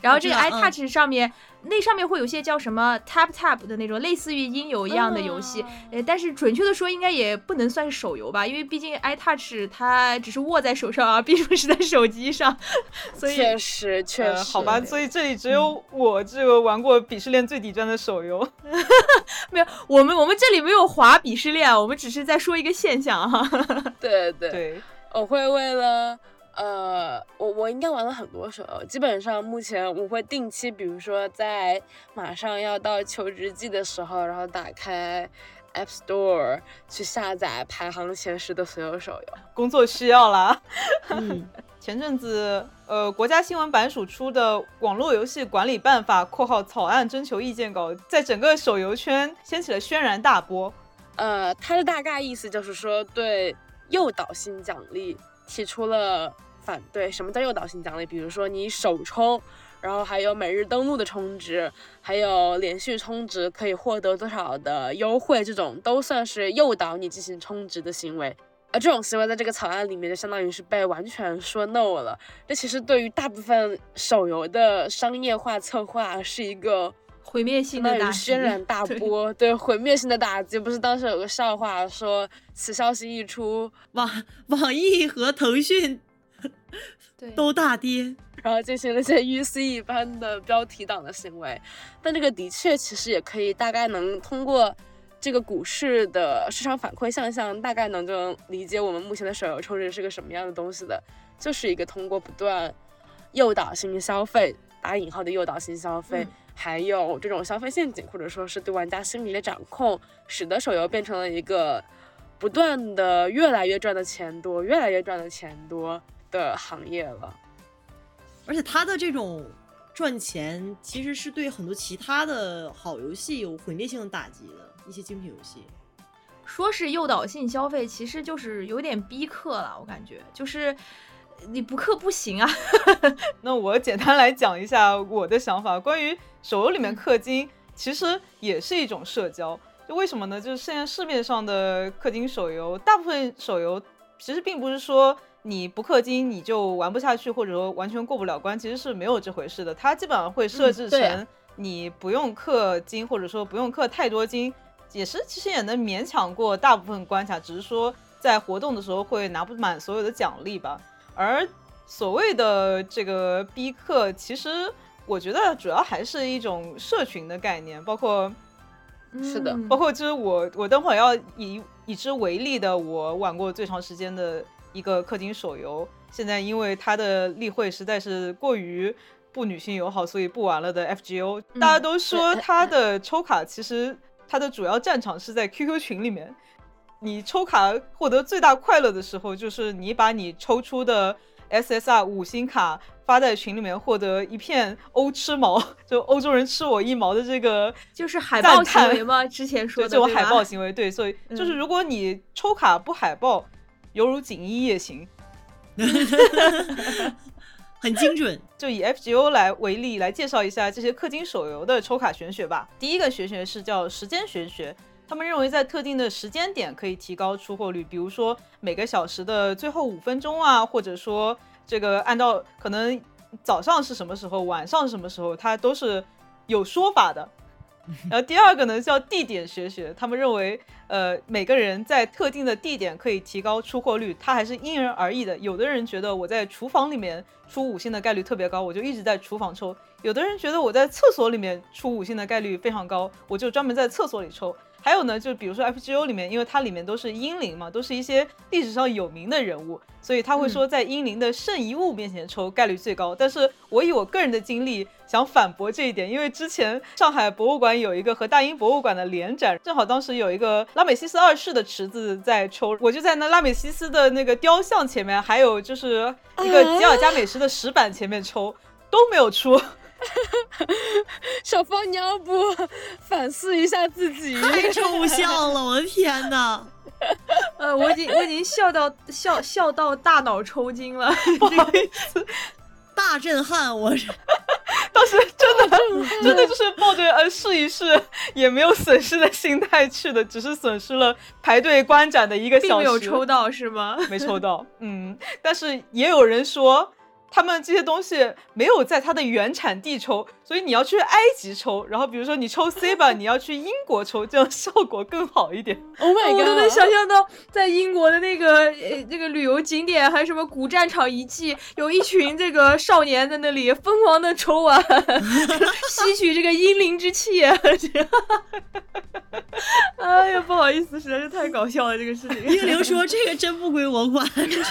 然后这个 iTouch 上面，那上面会有些叫什么 Tap Tap 的那种类似于音游一样的游戏，呃，但是准确的说，应该也不能算是手游吧，因为毕竟 iTouch 它只是握在手上啊，并不是在手机上，*laughs* 所以
确实确实
好吧，所以这里只有我这个玩过鄙视链最底端的手游，*laughs*
没有，我们我们这里没有划鄙视链，我们只是在说一个现象哈，*laughs*
对对。
对，
我会为了。呃，我我应该玩了很多手游，基本上目前我会定期，比如说在马上要到求职季的时候，然后打开 App Store 去下载排行前十的所有手游。
工作需要啦。*laughs*
嗯，
前阵子呃，国家新闻版署出的《网络游戏管理办法（括号草案征求意见稿）》在整个手游圈掀起了轩然大波。
呃，它的大概意思就是说，对诱导性奖励提出了。反对什么叫诱导性奖励？比如说你首充，然后还有每日登录的充值，还有连续充值可以获得多少的优惠，这种都算是诱导你进行充值的行为。而这种行为在这个草案里面就相当于是被完全说 no 了。这其实对于大部分手游的商业化策划是一个
毁灭性的打击，
轩然大波，对毁灭性的打击。不是当时有个笑话说，此消息一出，
网网易和腾讯 *laughs*
对
都大跌。
然后进行了一些 UC 一般的标题党的行为。但这个的确其实也可以大概能通过这个股市的市场反馈现象，大概能就能理解我们目前的手游充值是个什么样的东西的，就是一个通过不断诱导性消费（打引号的诱导性消费）。
嗯
还有这种消费陷阱，或者说是对玩家心理的掌控，使得手游变成了一个不断的越来越赚的钱多、越来越赚的钱多的行业了。
而且它的这种赚钱，其实是对很多其他的好游戏有毁灭性的打击的一些精品游戏。
说是诱导性消费，其实就是有点逼氪了，我感觉就是你不氪不行啊。*laughs*
那我简单来讲一下我的想法，关于手游里面氪金，其实也是一种社交。就为什么呢？就是现在市面上的氪金手游，大部分手游其实并不是说你不氪金你就玩不下去，或者说完全过不了关，其实是没有这回事的。它基本上会设置成你不用氪金，或者说不用氪太多金，也是其实也能勉强过大部分关卡，只是说在活动的时候会拿不满所有的奖励吧。而所谓的这个逼氪，其实我觉得主要还是一种社群的概念，包括
是的
嗯
包括就是我我等会儿要以以之为例的，我玩过最长时间的一个氪金手游，现在因为它的例会实在是过于不女性友好，所以不玩了的 FGO，
嗯
大家都说它的抽卡其实它的主要战场是在 QQ 群里面。你抽卡获得最大快乐的时候，就是你把你抽出的 SSR 五星卡发在群里面，获得一片欧吃毛，*laughs* 就欧洲人吃我一毛的这个
就是海报行为吗？*laughs* 之前说的
这种海报行为，对，所以就是
嗯
如果你抽卡不海报，犹如锦衣夜行。*laughs*
很精准。
就以 FGO 来为例，来介绍一下这些氪金手游的抽卡玄学吧。第一个玄学是叫时间玄学，他们认为在特定的时间点可以提高出货率，比如说每个小时的最后五分钟啊，或者说这个按照可能早上是什么时候，晚上是什么时候，它都是有说法的。*laughs* 然后第二个呢叫地点学学，他们认为，呃，每个人在特定的地点可以提高出货率，它还是因人而异的。有的人觉得我在厨房里面出五星的概率特别高，我就一直在厨房抽；有的人觉得我在厕所里面出五星的概率非常高，我就专门在厕所里抽。还有呢，就比如说 FGO 里面，因为它里面都是英灵嘛，都是一些历史上有名的人物，所以他会说在英灵的圣遗物面前抽概率最高。但是我以我个人的经历想反驳这一点，因为之前上海博物馆有一个和大英博物馆的联展，正好当时有一个拉美西斯二世的池子在抽，我就在那拉美西斯的那个雕像前面，还有就是一个吉尔加美什的石板前面抽，都没有出。*laughs*
小芳，你要不反思一下自己？
太抽象了，我的天哪！*laughs*
呃，我已经我已经笑到笑笑到大脑抽筋了。
不好意思，
大震撼，我是
当时真的 *laughs* 真的就是抱着呃试一试也没有损失的心态去的，只是损失了排队观展的一个
并
小时。
没有抽到是吗？
没抽到，嗯，但是也有人说。他们这些东西没有在它的原产地抽，所以你要去埃及抽，然后比如说你抽 C 吧，你要去英国抽，这样效果更好一点。
Oh my *laughs*
我都能
god！
想象到，在英国的那个呃那个旅游景点，还有什么古战场遗迹，有一群这个少年在那里疯狂的抽啊，*laughs* 吸取这个英灵之气。*laughs* 哎呀，不好意思，实在是太搞笑了这个事情。
英灵说这个真不归我管，这个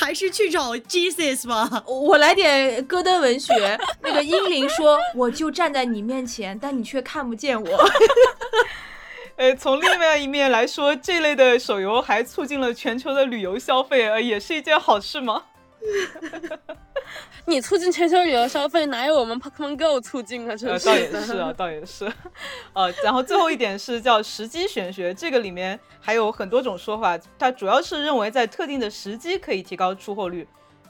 还是去找 Jesus 吧。
我来点戈登文学。*laughs* 那个英灵说：“我就站在你面前，但你却看不见我。
呃，*laughs* 从另外一面来说，这类的手游还促进了全球的旅游消费，呃，也是一件好事吗？*laughs*
你促进全球旅游消费，哪有我们 Pokemon Go 促进啊？真
呃，
是
倒也是啊，倒也是，*laughs* 呃，然后最后一点是叫时机玄学，这个里面还有很多种说法，它主要是认为在特定的时机可以提高出货率，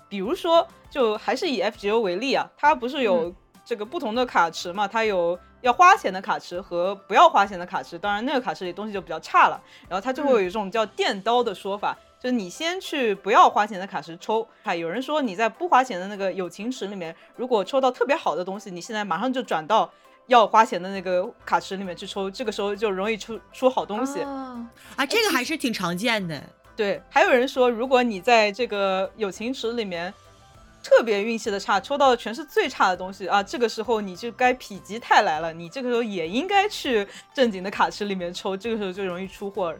比如说，就还是以 FGO 为例啊，它不是有这个不同的卡池嘛，它有要花钱的卡池和不要花钱的卡池，当然那个卡池里东西就比较差了，然后它就会有一种叫电刀的说法。就你先去不要花钱的卡池抽。啊，有人说你在不花钱的那个友情池里面，如果抽到特别好的东西，你现在马上就转到要花钱的那个卡池里面去抽，这个时候就容易出出好东西。
啊
啊，这个还是挺常见的。
对，还有人说，如果你在这个友情池里面特别运气的差，抽到的全是最差的东西啊，这个时候你就该否极泰来了，你这个时候也应该去正经的卡池里面抽，这个时候就容易出货。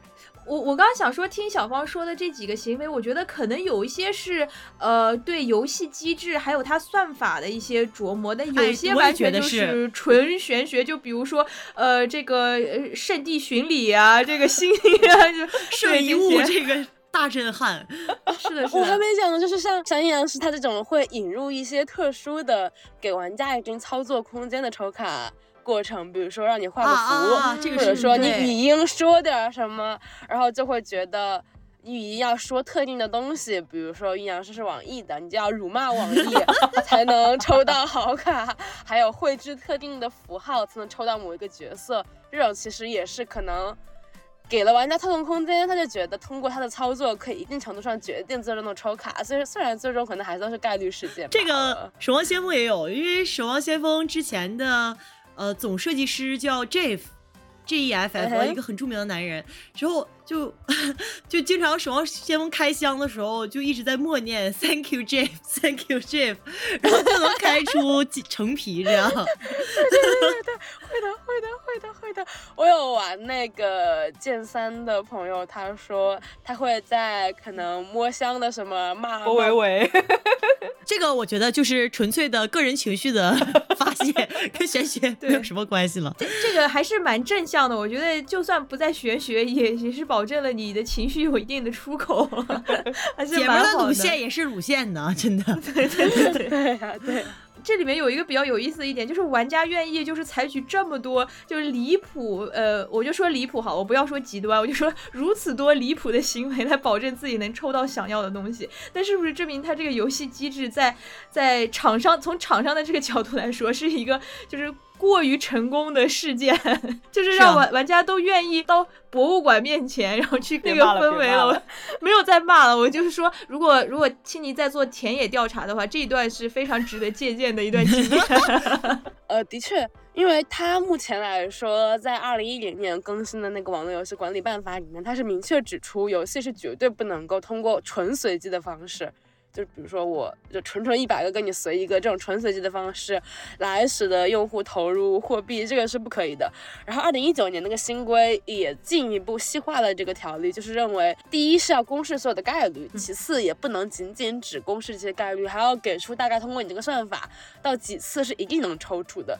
我我刚刚想说，听小芳说的这几个行为，我觉得可能有一些是呃对游戏机制还有它算法的一些琢磨，但有
哎
些完全就
是
纯玄学。就比如说呃这个呃圣地巡礼啊，这个星啊，就 *laughs*
圣遗物
这
个大震撼，*laughs*
是的，是的
我还
的。
没讲呢，就是像像阴阳师他这种会引入一些特殊的给玩家一定操作空间的抽卡过程，比如说让你画个符，
啊啊啊这个
或者说你语音说点什么，然后就会觉得。语音要说特定的东西，比如说阴阳师是网易的，你就要辱骂网易 *laughs* 才能抽到好卡，还有绘制特定的符号才能抽到某一个角色。这种其实也是可能给了玩家操纵空间，他就觉得通过他的操作可以一定程度上决定最终的抽卡。所以虽然最终可能还算是概率事件。
这个守望先锋也有，因为守望先锋之前的呃总设计师叫 Jeff。G E F
嗯
F
哼
一个很著名的男人，之后就 *laughs* 就经常守望先锋开箱的时候，就一直在默念 Thank you Jeff，Thank *laughs* you Jeff，然后就能开出几 *laughs* 成皮这样。
对对对对会的，会的，会的，会的。我有玩那个剑三的朋友，他说他会在可能摸箱的什么骂
郭伟伟，
这个我觉得就是纯粹的个人情绪的发泄，跟玄学没有什么关系了。
这个还是蛮正向的，我觉得就算不在玄学，也也是保证了你的情绪有一定的出口，还是
姐的乳腺也是乳腺呢，真的。*laughs*
对对对对。
对呀、对。
这里面有一个比较有意思的一点，就是玩家愿意就是采取这么多就是离谱，呃，我就说离谱好，我不要说极端，我就说如此多离谱的行为来保证自己能抽到想要的东西。那是不是证明他这个游戏机制在在厂商从厂商的这个角度来说是一个就是过于成功的事件，*laughs* 就是让玩玩家都愿意到博物馆面前，然后去那个氛围了。*laughs* 没有再骂了，我就是说，如果如果青泥在做田野调查的话，这一段是非常值得借鉴的一段经验。*laughs*
呃，的确，因为它目前来说，在二零一零年更新的那个网络游戏管理办法里面，它是明确指出，游戏是绝对不能够通过纯随机的方式，就比如说我就纯纯一百个跟你随一个这种纯随机的方式，来使得用户投入货币，这个是不可以的。然后二零一九年那个新规也进一步细化了这个条例，就是认为第一是要公示所有的概率，其次也不能仅仅只公示这些概率，还要给出大概通过你这个算法到几次是一定能抽出的。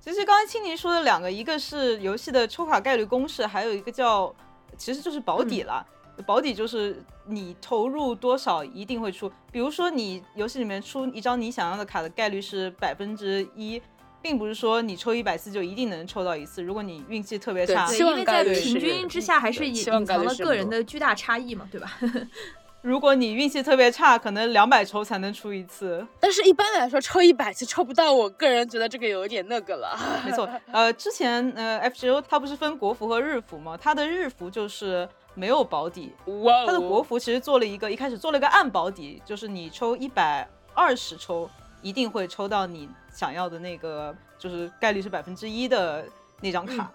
其实刚才青柠说的两个，一个是游戏的抽卡概率公式，还有一个叫，其实就是保底啦。保底就是你投入多少一定会出，比如说你游戏里面出一张你想要的卡的概率是百分之一，并不是说你抽一百次就一定能抽到一次。如果你运气特别差，
对希望
因为在平均之下还是
对
隐隐藏了个人的巨大差异嘛，对吧？*laughs*
如果你运气特别差，可能两百抽才能出一次。
但是一般来说，抽一百次抽不到，我个人觉得这个有点那个了。
没错，*laughs* 呃，之前呃 FGO 它不是分国服和日服嘛？它的日服就是没有保底，
哇哦，
它的国服其实做了一个，一开始做了一个暗保底，就是你抽一百二十抽，一定会抽到你想要的那个，就是概率是百分之一的那张卡。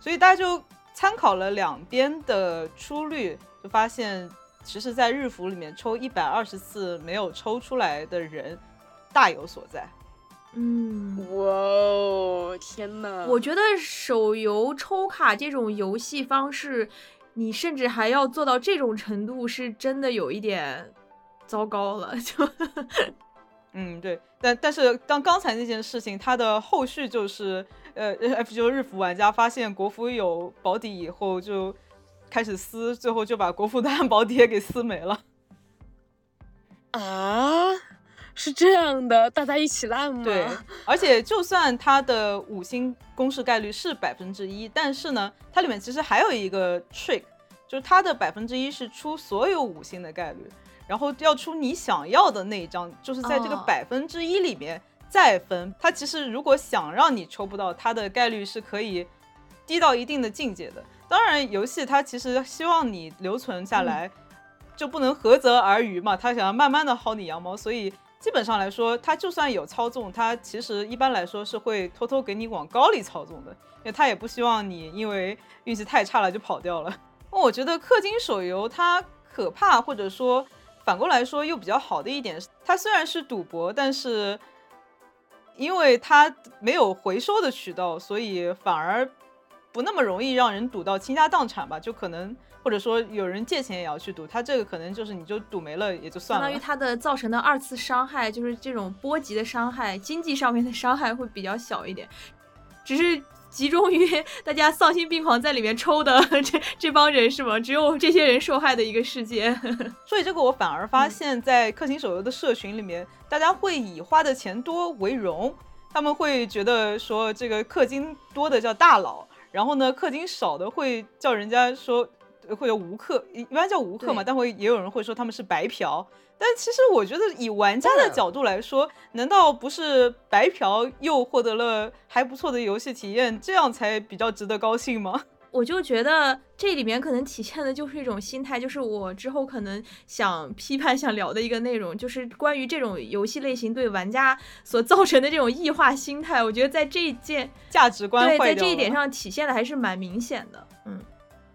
所以大家就参考了两边的出率，就发现其实，在日服里面抽一百二十次没有抽出来的人大有所在。
嗯。
哇哦，天呐！
我觉得手游抽卡这种游戏方式，你甚至还要做到这种程度，是真的有一点糟糕了。就 *laughs*
嗯，对，但但是当刚才那件事情，它的后续就是，呃，FGO 日服玩家发现国服有保底以后，就开始撕，最后就把国服的暗保 *laughs* 底也给撕没了。
啊，是这样的，大家一起烂吗？
对，而且就算它的五星公式概率是百分之一，但是呢，它里面其实还有一个 trick，就是它的百分之一是出所有五星的概率，然后要出你想要的那一张，就是在这个
哦
百分之一里面再分。它其实如果想让你抽不到，它的概率是可以低到一定的境界的。当然，游戏它其实希望你留存下来。就不能涸泽而渔嘛，它想要慢慢的薅你羊毛，所以基本上来说，他就算有操纵，他其实一般来说是会偷偷给你往高里操纵的，因为他也不希望你因为运气太差了就跑掉了。那我觉得氪金手游它可怕，或者说反过来说又比较好的一点，它虽然是赌博，但是因为它没有回收的渠道，所以反而不那么容易让人赌到倾家荡产吧，就可能。或者说有人借钱也要去赌，他这个可能就是你就赌没了也就算
了。相当于他的造成的二次伤害，就是这种波及的伤害，经济上面的伤害会比较小一点，只是集中于 *laughs* 大家丧心病狂在里面抽的 *laughs* 这这帮人是吗？只有这些人受害的一个世界。*laughs*
所以这个我反而发现，在氪金手游的社群里面，大家会以花的钱多为荣，他们会觉得说这个氪金多的叫大佬，然后呢氪金少的会叫人家说。会有无氪，一般叫无氪嘛，但会也有人会说他们是白嫖。但其实我觉得以玩家的角度来说，难道不是白嫖又获得了还不错的游戏体验，这样才比较值得高兴吗？*laughs*
我就觉得这里面可能体现的就是一种心态，就是我之后可能想批判、想聊的一个内容，就是关于这种游戏类型对玩家所造成的这种异化心态。我觉得在这一件
价值观
对，在这一点上体现的还是蛮明显的。嗯。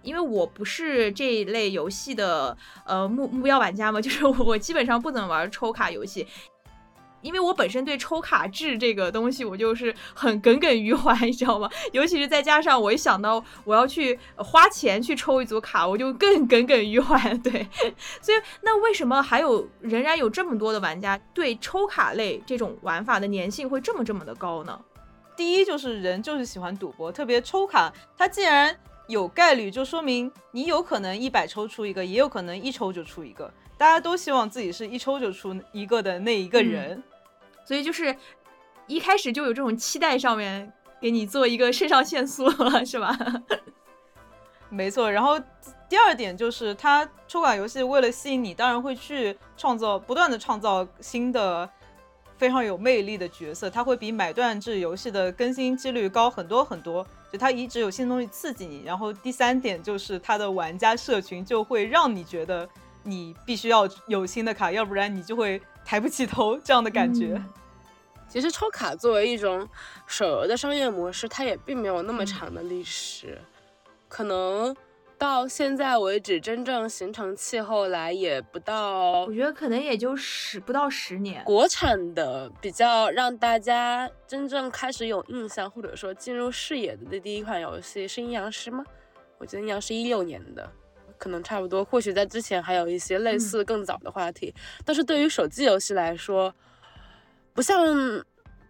因为我不是这一类游戏的呃目目标玩家嘛，*laughs* 就是我基本上不怎么玩抽卡游戏，因为我本身对抽卡制这个东西我就是很耿耿于怀，你知道吗？尤其是再加上我一想到我要去花钱去抽一组卡，我就更耿耿于怀。对，所以那为什么还有仍然有这么多的玩家对抽卡类这种玩法的粘性会这么这么的高呢？
第一就是人就是喜欢赌博，特别抽卡，它既然有概率就说明你有可能一百抽出一个，也有可能一抽就出一个。大家都希望自己是一抽就出一个的那一个人，
所以就是一开始就有这种期待，上面给你做一个肾上腺素了，是吧？*laughs*
没错。然后第二点就是，它抽卡游戏为了吸引你，当然会去创造，不断的创造新的非常有魅力的角色。它会比买断制游戏的更新几率高很多很多。就它一直有新东西刺激你，然后第三点就是它的玩家社群就会让你觉得你必须要有新的卡，要不然你就会抬不起头这样的感觉。
其实抽卡作为一种手游的商业模式，它也并没有那么长的历史，可能。到现在为止，真正形成气候来也不到，
我觉得可能也就十不到十年。
国产的比较让大家真正开始有印象，或者说进入视野的第一款游戏是阴阳师吗？我觉得阴阳师一六年的，可能差不多。或许在之前还有一些类似更早的话题，但是对于手机游戏来说，不像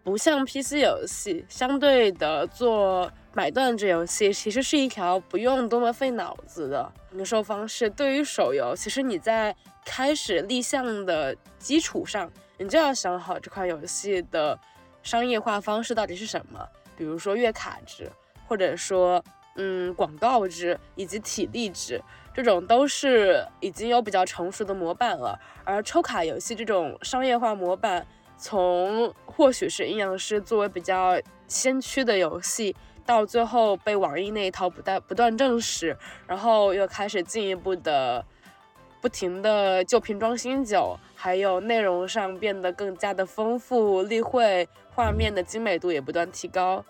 不像 PC 游戏，相对的做。买断制游戏其实是一条不用多么费脑子的营收方式。对于手游，其实你在开始立项的基础上，你就要想好这款游戏的商业化方式到底是什么。比如说月卡制，或者说嗯广告制以及体力制，这种都是已经有比较成熟的模板了。而抽卡游戏这种商业化模板，从或许是阴阳师作为比较先驱的游戏。到最后被网易那一套不断不断证实，然后又开始进一步的不停的旧瓶装新酒，还有内容上变得更加的丰富，例会画面的精美度也不断提高。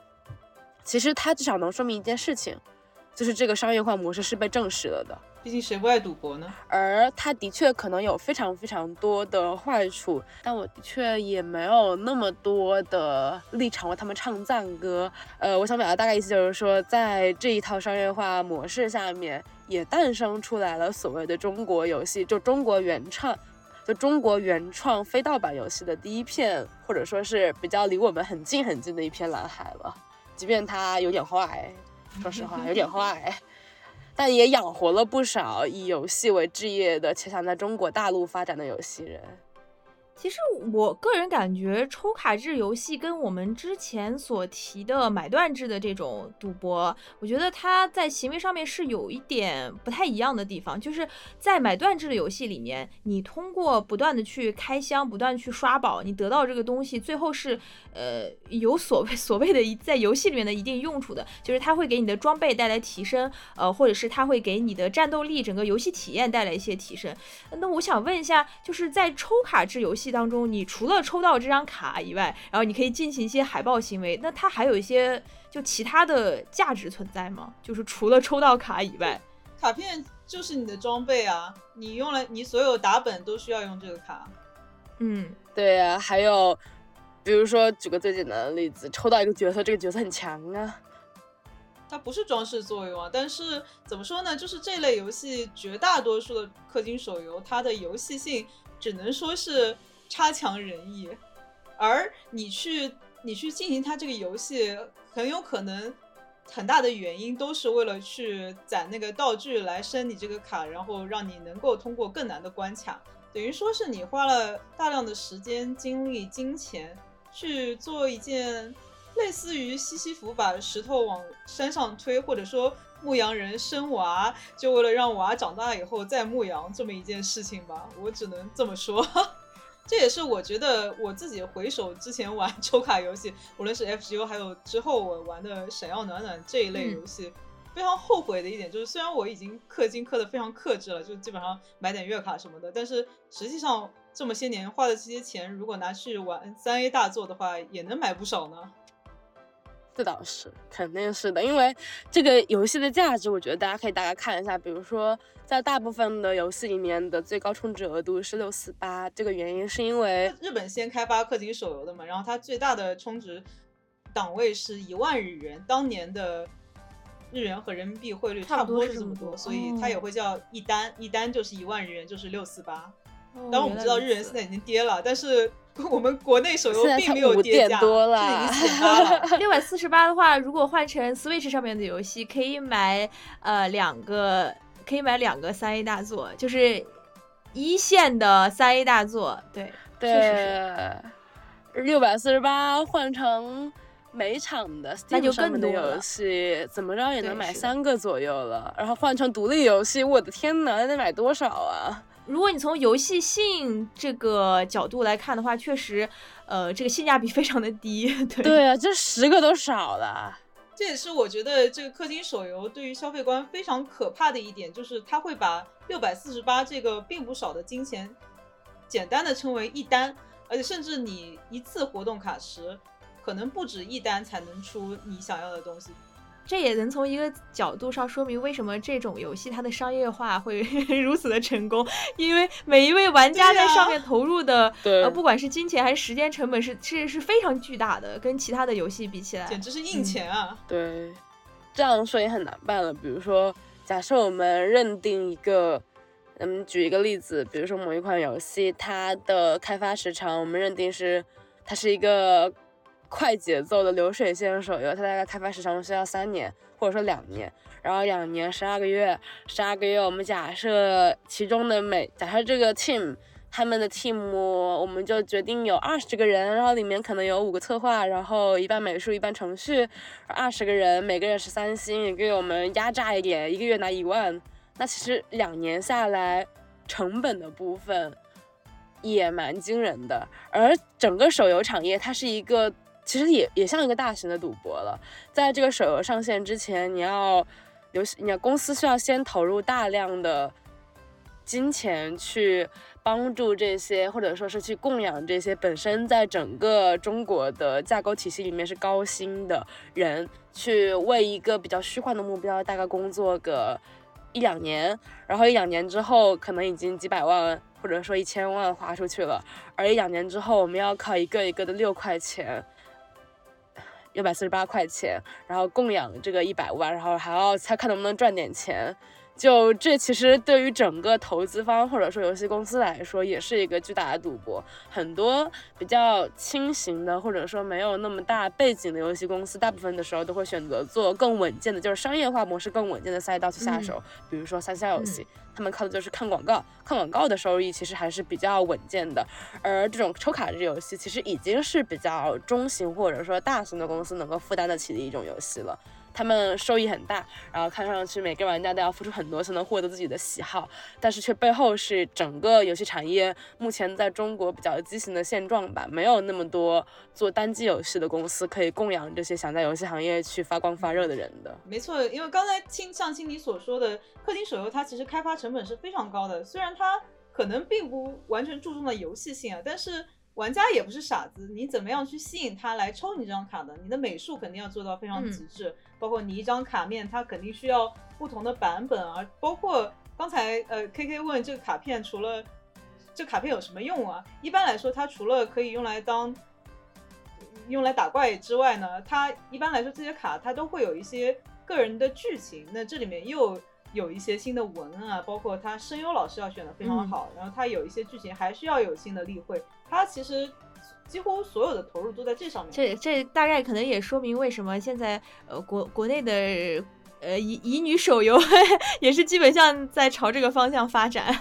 其实它至少能说明一件事情，就是这个商业化模式是被证实了的。
毕竟谁不爱赌博呢？
而它的确可能有非常非常多的坏处，但我的确也没有那么多的立场为他们唱赞歌。呃，我想表达大概意思就是说，在这一套商业化模式下面，也诞生出来了所谓的中国游戏，就中国原创，就中国原创非盗版游戏的第一片，或者说是比较离我们很近很近的一片蓝海了。即便它有点坏，说实话有点坏。但也养活了不少以游戏为置业的且想在中国大陆发展的游戏人。
其实我个人感觉，抽卡制游戏跟我们之前所提的买断制的这种赌博，我觉得它在行为上面是有一点不太一样的地方。就是在买断制的游戏里面，你通过不断的去开箱、不断去刷宝，你得到这个东西，最后是呃有所谓 *laughs* 所谓的在游戏里面的一定用处的，就是它会给你的装备带来提升，呃，或者是它会给你的战斗力、整个游戏体验带来一些提升。那我想问一下，就是在抽卡制游戏当中，你除了抽到这张卡以外，然后你可以进行一些海报行为，那它还有一些就其他的价值存在吗？就是除了抽到卡以外，
卡片就是你的装备啊，你用了你所有打本都需要用这个卡。
嗯，
对呀、还有比如说举个最简单的例子，抽到一个角色，这个角色很强啊，
它不是装饰作用啊，但是怎么说呢？就是这类游戏绝大多数的氪金手游，它的游戏性只能说是差强人意，而你去你去进行它这个游戏，很有可能很大的原因都是为了去攒那个道具来升你这个卡，然后让你能够通过更难的关卡。等于说是你花了大量的时间、精力、金钱去做一件类似于西西弗把石头往山上推，或者说牧羊人生娃，就为了让娃长大以后再牧羊这么一件事情吧，我只能这么说。这也是我觉得我自己回首之前玩 *laughs* 抽卡游戏，无论是 FGO 还有之后我玩的闪耀暖暖这一类游戏，非常后悔的一点就是，虽然我已经氪金氪的非常克制了，就基本上买点月卡什么的，但是实际上这么些年花的这些钱，如果拿去玩三 A 大作的话，也能买不少呢。
这倒是，肯定是的，因为这个游戏的价值，我觉得大家可以大概看一下，比如说在大部分的游戏里面的最高充值额度是六四八，这个原因是因为
日本先开发氪金手游的嘛，然后它最大的充值档位是一万日元，当年的日元和人民币汇率
差
差不
不多是这么
多么多，
多
所以它也会叫一单，一单就是一万日元，就是六四八。然我们知道日元现在已经跌了，但是 *laughs* 我们国内手游并没有跌价，
点多
是已经 *laughs* 四八了。
六百四十八的话，如果换成 Switch 上面的游戏，可以买呃两个，可以买两个三 A 大作，就是一线的三 A 大作。对，确实是。
对六百四十八换成每场的
那
Steam
就
上面的
更多了
游戏，怎么着也能买三个左右了。然后换成独立游戏，我的天呐，那得买多少啊？
如果你从游戏性这个角度来看的话，确实，呃，这个性价比非常的低。对，
对啊，这十个都少了。
这也是我觉得这个氪金手游对于消费观非常可怕的一点，就是它会把六百四十八这个并不少的金钱，简单的称为一单，而且甚至你一次活动卡池，可能不止一单才能出你想要的东西。
这也能从一个角度上说明为什么这种游戏它的商业化会 *laughs* 如此的成功，因为每一位玩家在上面投入的，*laughs*
对
呃，不管是金钱还是时间成本是是是非常巨大的，跟其他的游戏比起来，
简直是硬钱啊！
对，这样说也很难办了。比如说，假设我们认定一个，嗯，举一个例子，比如说某一款游戏，它的开发时长，我们认定是它是一个快节奏的流水线手游，它大概开发时长需要三年或者说两年，然后两年十二个月，十二个月，我们假设其中的每假设这个 team。他们的 team 我们就决定有二十个人，然后里面可能有五个策划，然后一半美术，一半程序，二十个人，每个人十三星，也给我们压榨一点，一个月拿一万。那其实两年下来，成本的部分也蛮惊人的。而整个手游产业，它是一个其实也也像一个大型的赌博了。在这个手游上线之前，你要游戏，你要公司需要先投入大量的金钱去帮助这些，或者说是去供养这些本身在整个中国的架构体系里面是高薪的人，去为一个比较虚幻的目标大概工作个一两年，然后一两年之后可能已经几百万或者说一千万花出去了，而一两年之后我们要靠一个一个的六块钱。六百四十八块钱，然后供养这个一百万，然后还要他看能不能赚点钱，就这其实对于整个投资方或者说游戏公司来说，也是一个巨大的赌博。很多比较轻型的或者说没有那么大背景的游戏公司，大部分的时候都会选择做更稳健的，就是商业化模式更稳健的赛道去下手。比如说三消游戏，他们靠的就是看广告，看广告的收益其实还是比较稳健的。而这种抽卡制游戏，其实已经是比较中型或者说大型的公司能够负担得起的一种游戏了。他们收益很大，然后看上去每个玩家都要付出很多才能获得自己的喜好，但是却背后是整个游戏产业目前在中国比较畸形的现状吧，没有那么多做单机游戏的公司可以供养这些想在游戏行业去发光发热的人的。
没错，因为刚才听像听你所说的，氪金手游它其实开发成本是非常高的，虽然它可能并不完全注重了游戏性啊，但是。玩家也不是傻子，你怎么样去吸引他来抽你这张卡的？你的美术肯定要做到非常极致，包括你一张卡面，它肯定需要不同的版本啊。包括刚才呃 K K 问这个卡片除了这卡片有什么用啊？一般来说，它除了可以用来当用来打怪之外呢，它一般来说这些卡它都会有一些个人的剧情。那这里面又有一些新的文啊，包括它声优老师要选的非常好，然后它有一些剧情还需要有新的例会。它其实几乎所有的投入都在这上面。
这这大概可能也说明为什么现在呃国国内的呃乙乙女手游 *laughs* 也是基本上在朝这个方向发展。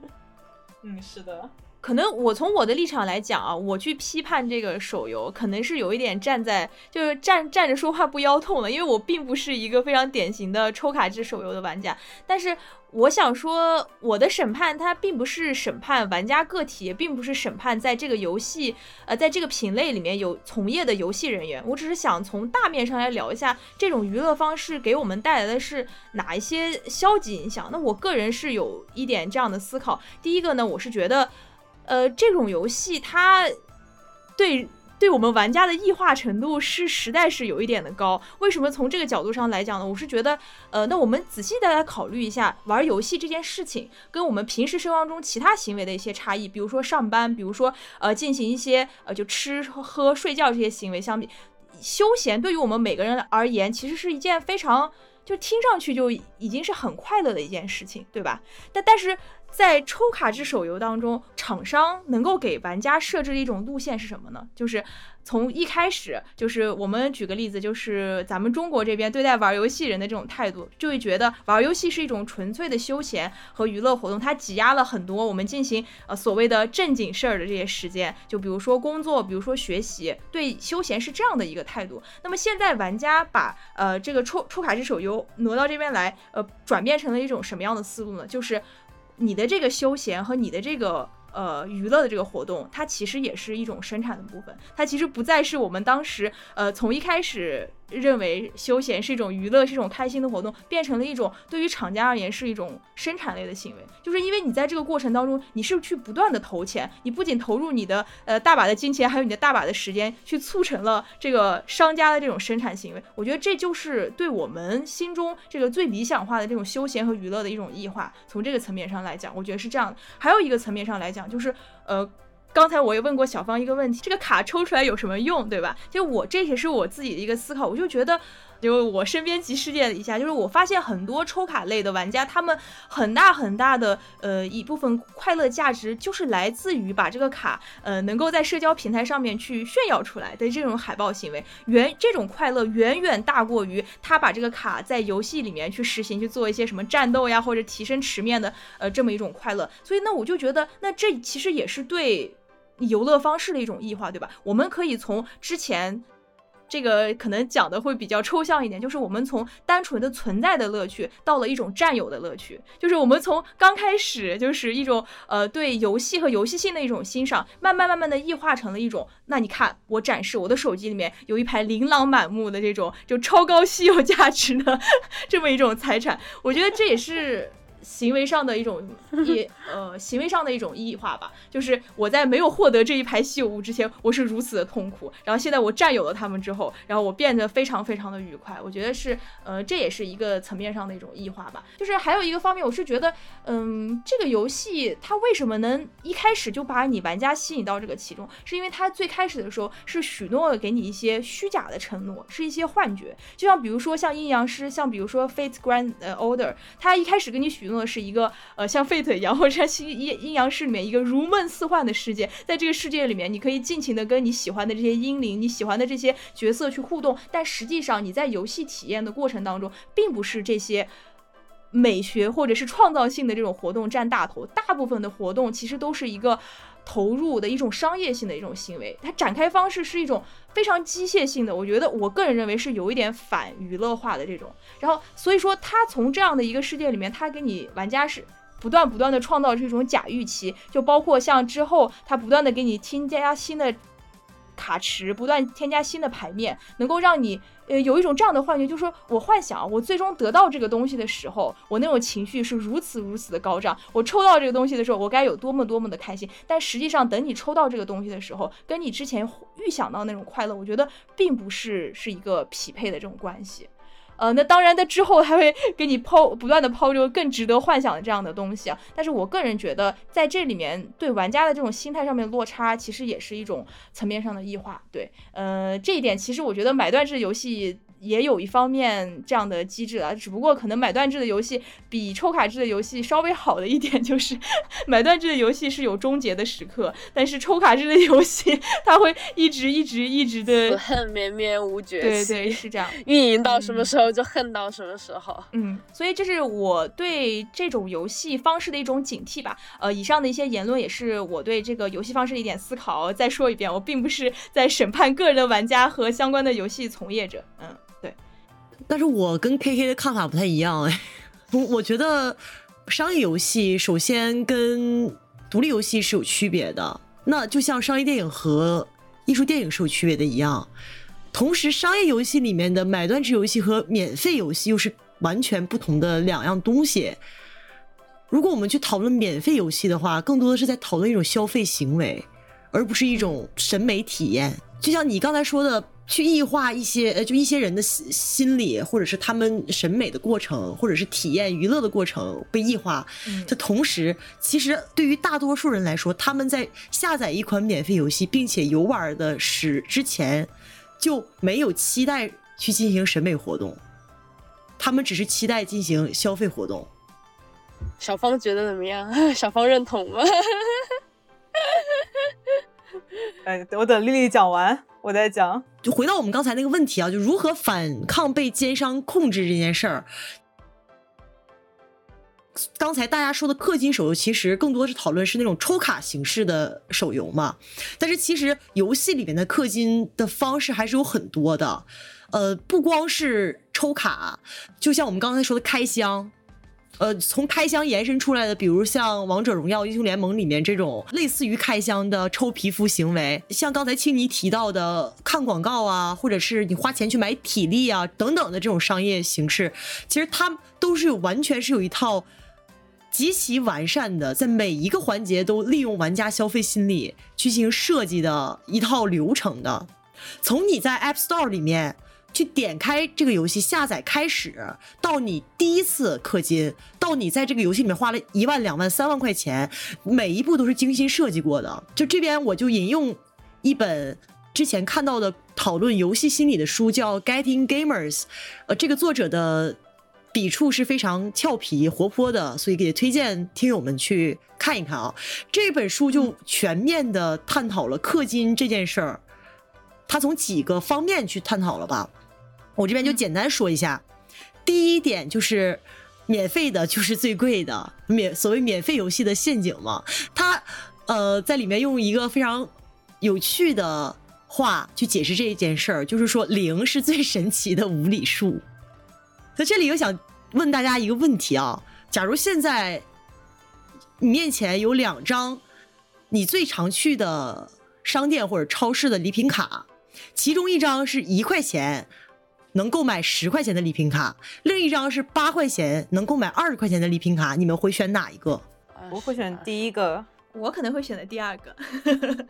*laughs*
嗯，是的。
可能我从我的立场来讲啊，我去批判这个手游，可能是有一点站在就是站站着说话不腰痛了，因为我并不是一个非常典型的抽卡制手游的玩家。但是我想说，我的审判它并不是审判玩家个体，也并不是审判在这个游戏呃在这个品类里面有从业的游戏人员。我只是想从大面上来聊一下这种娱乐方式给我们带来的是哪一些消极影响。那我个人是有一点这样的思考。第一个呢，我是觉得。呃，这种游戏它对对我们玩家的异化程度是实在是有一点的高。为什么从这个角度上来讲呢？我是觉得，呃，那我们仔细的来考虑一下，玩游戏这件事情跟我们平时生活中其他行为的一些差异，比如说上班，比如说呃进行一些呃就吃喝睡觉这些行为相比，休闲对于我们每个人而言，其实是一件非常就听上去就已经是很快乐的一件事情，对吧？但但是。在抽卡制手游当中，厂商能够给玩家设置的一种路线是什么呢？就是从一开始，就是我们举个例子，就是咱们中国这边对待玩游戏人的这种态度，就会觉得玩游戏是一种纯粹的休闲和娱乐活动，它挤压了很多我们进行呃所谓的正经事儿的这些时间，就比如说工作，比如说学习，对休闲是这样的一个态度。那么现在玩家把呃这个抽抽卡制手游挪到这边来，呃，转变成了一种什么样的思路呢？就是你的这个休闲和你的这个呃娱乐的这个活动，它其实也是一种生产的部分，它其实不再是我们当时呃从一开始。认为休闲是一种娱乐，是一种开心的活动，变成了一种对于厂家而言是一种生产类的行为。就是因为你在这个过程当中，你是去不断的投钱，你不仅投入你的呃大把的金钱，还有你的大把的时间，去促成了这个商家的这种生产行为。我觉得这就是对我们心中这个最理想化的这种休闲和娱乐的一种异化。从这个层面上来讲，我觉得是这样的。还有一个层面上来讲，就是呃。刚才我也问过小芳一个问题，这个卡抽出来有什么用，对吧？就我这也是我自己的一个思考，我就觉得，就我身边及世界一下，就是我发现很多抽卡类的玩家，他们很大很大的呃一部分快乐价值，就是来自于把这个卡呃能够在社交平台上面去炫耀出来的这种海报行为，远这种快乐远远大过于他把这个卡在游戏里面去实行去做一些什么战斗呀或者提升池面的呃这么一种快乐，所以那我就觉得，那这其实也是对。游乐方式的一种异化，对吧？我们可以从之前这个可能讲的会比较抽象一点，就是我们从单纯的存在的乐趣，到了一种占有的乐趣，就是我们从刚开始就是一种呃对游戏和游戏性的一种欣赏，慢慢慢慢的异化成了一种，那你看我展示我的手机里面有一排琳琅满目的这种就超高稀有价值的 *laughs* 这么一种财产，我觉得这也是。行为上的一种异 *laughs* 呃行为上的一种异化吧，就是我在没有获得这一排稀有物之前，我是如此的痛苦，然后现在我占有了它们之后，然后我变得非常非常的愉快。我觉得是呃这也是一个层面上的一种异化吧。就是还有一个方面，我是觉得嗯这个游戏它为什么能一开始就把你玩家吸引到这个其中，是因为它最开始的时候是许诺了给你一些虚假的承诺，是一些幻觉，就像比如说像阴阳师，像比如说 Fate Grand Order，它一开始给你许诺。的是一个呃像废土一样，或者像阴阴阳师里面一个如梦似幻的世界，在这个世界里面，你可以尽情的跟你喜欢的这些英灵、你喜欢的这些角色去互动，但实际上你在游戏体验的过程当中，并不是这些美学或者是创造性的这种活动占大头，大部分的活动其实都是一个。投入的一种商业性的一种行为，它展开方式是一种非常机械性的，我觉得我个人认为是有一点反娱乐化的这种。然后所以说，它从这样的一个世界里面，它给你玩家是不断不断的创造这种假预期，就包括像之后它不断的给你添加新的。卡池不断添加新的牌面，能够让你呃有一种这样的幻觉，就是说我幻想我最终得到这个东西的时候，我那种情绪是如此如此的高涨。我抽到这个东西的时候，我该有多么多么的开心。但实际上，等你抽到这个东西的时候，跟你之前预想到那种快乐，我觉得并不是是一个匹配的这种关系。呃，那当然，在之后还会给你抛不断的抛出更值得幻想的这样的东西啊。但是我个人觉得，在这里面对玩家的这种心态上面落差，其实也是一种层面上的异化。对，呃，这一点其实我觉得买断制游戏。也有一方面这样的机制啊，只不过可能买断制的游戏比抽卡制的游戏稍微好的一点就是，*laughs* 买断制的游戏是有终结的时刻，但是抽卡制的游戏它会一直一直一直的
恨绵绵无绝
期，对对是这样，*laughs*
运营到什么时候就恨到什么时候，
嗯，所以这是我对这种游戏方式的一种警惕吧。呃，以上的一些言论也是我对这个游戏方式的一点思考。再说一遍，我并不是在审判个人的玩家和相关的游戏从业者，嗯。
但是我跟 K K 的看法不太一样哎，*laughs* 我我觉得商业游戏首先跟独立游戏是有区别的，那就像商业电影和艺术电影是有区别的一样。同时，商业游戏里面的买断制游戏和免费游戏又是完全不同的两样东西。如果我们去讨论免费游戏的话，更多的是在讨论一种消费行为，而不是一种审美体验。就像你刚才说的。去异化一些呃，就一些人的心心理，或者是他们审美的过程，或者是体验娱乐的过程被异化的同时，其实对于大多数人来说，他们在下载一款免费游戏并且游玩的时之前，就没有期待去进行审美活动，他们只是期待进行消费活动。
小芳觉得怎么样？*laughs* 小芳认同吗？*laughs*
哎，我等丽丽讲完。我在讲，
就回到我们刚才那个问题啊，就如何反抗被奸商控制这件事儿。刚才大家说的氪金手游，其实更多是讨论是那种抽卡形式的手游嘛。但是其实游戏里面的氪金的方式还是有很多的，呃，不光是抽卡，就像我们刚才说的开箱。呃，从开箱延伸出来的，比如像《王者荣耀》《英雄联盟》里面这种类似于开箱的抽皮肤行为，像刚才青泥提到的看广告啊，或者是你花钱去买体力啊等等的这种商业形式，其实它都是有完全是有一套极其完善的，在每一个环节都利用玩家消费心理去进行设计的一套流程的。从你在 App Store 里面。去点开这个游戏下载开始，到你第一次氪金，到你在这个游戏里面花了一万、两万、三万块钱，每一步都是精心设计过的。就这边我就引用一本之前看到的讨论游戏心理的书，叫《Getting Gamers》，呃，这个作者的笔触是非常俏皮活泼的，所以也推荐听友们去看一看啊。这本书就全面的探讨了氪金这件事儿，他从几个方面去探讨了吧。我这边就简单说一下，第一点就是免费的就是最贵的，免所谓免费游戏的陷阱嘛。他呃在里面用一个非常有趣的话去解释这一件事儿，就是说零是最神奇的无理数。在这里又想问大家一个问题啊，假如现在你面前有两张你最常去的商店或者超市的礼品卡，其中一张是一块钱。能购买十块钱的礼品卡，另一张是八块钱能购买二十块钱的礼品卡，你们会选哪一个？
我会选第一个。
我可能会选择第二个，*laughs*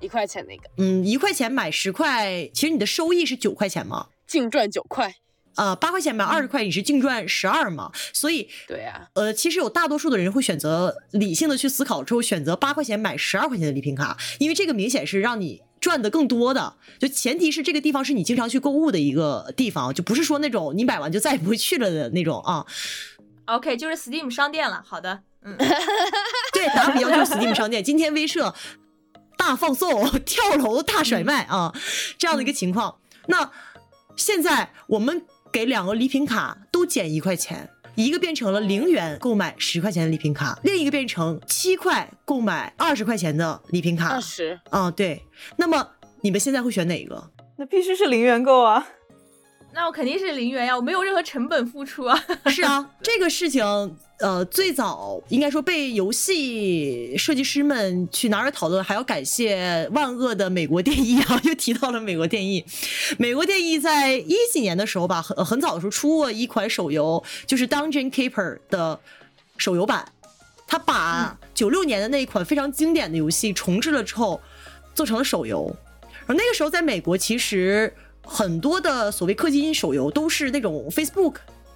一块钱那个，
嗯，一块钱买十块，其实你的收益是九块钱嘛？
净赚九块。
呃，八块钱买二十块，你是净赚十二嘛？所以，
对呀、
呃，其实有大多数的人会选择理性的去思考之后，选择八块钱买十二块钱的礼品卡，因为这个明显是让你赚的更多的。就前提是这个地方是你经常去购物的一个地方，就不是说那种你买完就再也不会去了的那种啊。
OK，就是 Steam 商店了。好的，嗯，*laughs*
对，打个比方就是 Steam 商店，今天威社大放送，跳楼大甩卖啊，这样的一个情况。那现在我们给两个礼品卡都减一块钱，一个变成了零元购买十块钱的礼品卡，另一个变成七块购买二十块钱的礼品卡
二。十，
啊，对。那么你们现在会选哪一个？
那必须是零元购啊！
那我肯定是零元呀，我没有任何成本付出啊。
是啊，这个事情，呃，最早应该说被游戏设计师们去拿出来讨论，还要感谢万恶的美国电艺啊，*laughs* 又提到了美国电艺。美国电艺在一几年的时候吧，很很早的时候出过一款手游，就是《Dungeon Keeper》的手游版，他把九六年的那一款非常经典的游戏重置了之后，做成了手游。然后那个时候在美国，其实很多的所谓氪金手游都是那种 Facebook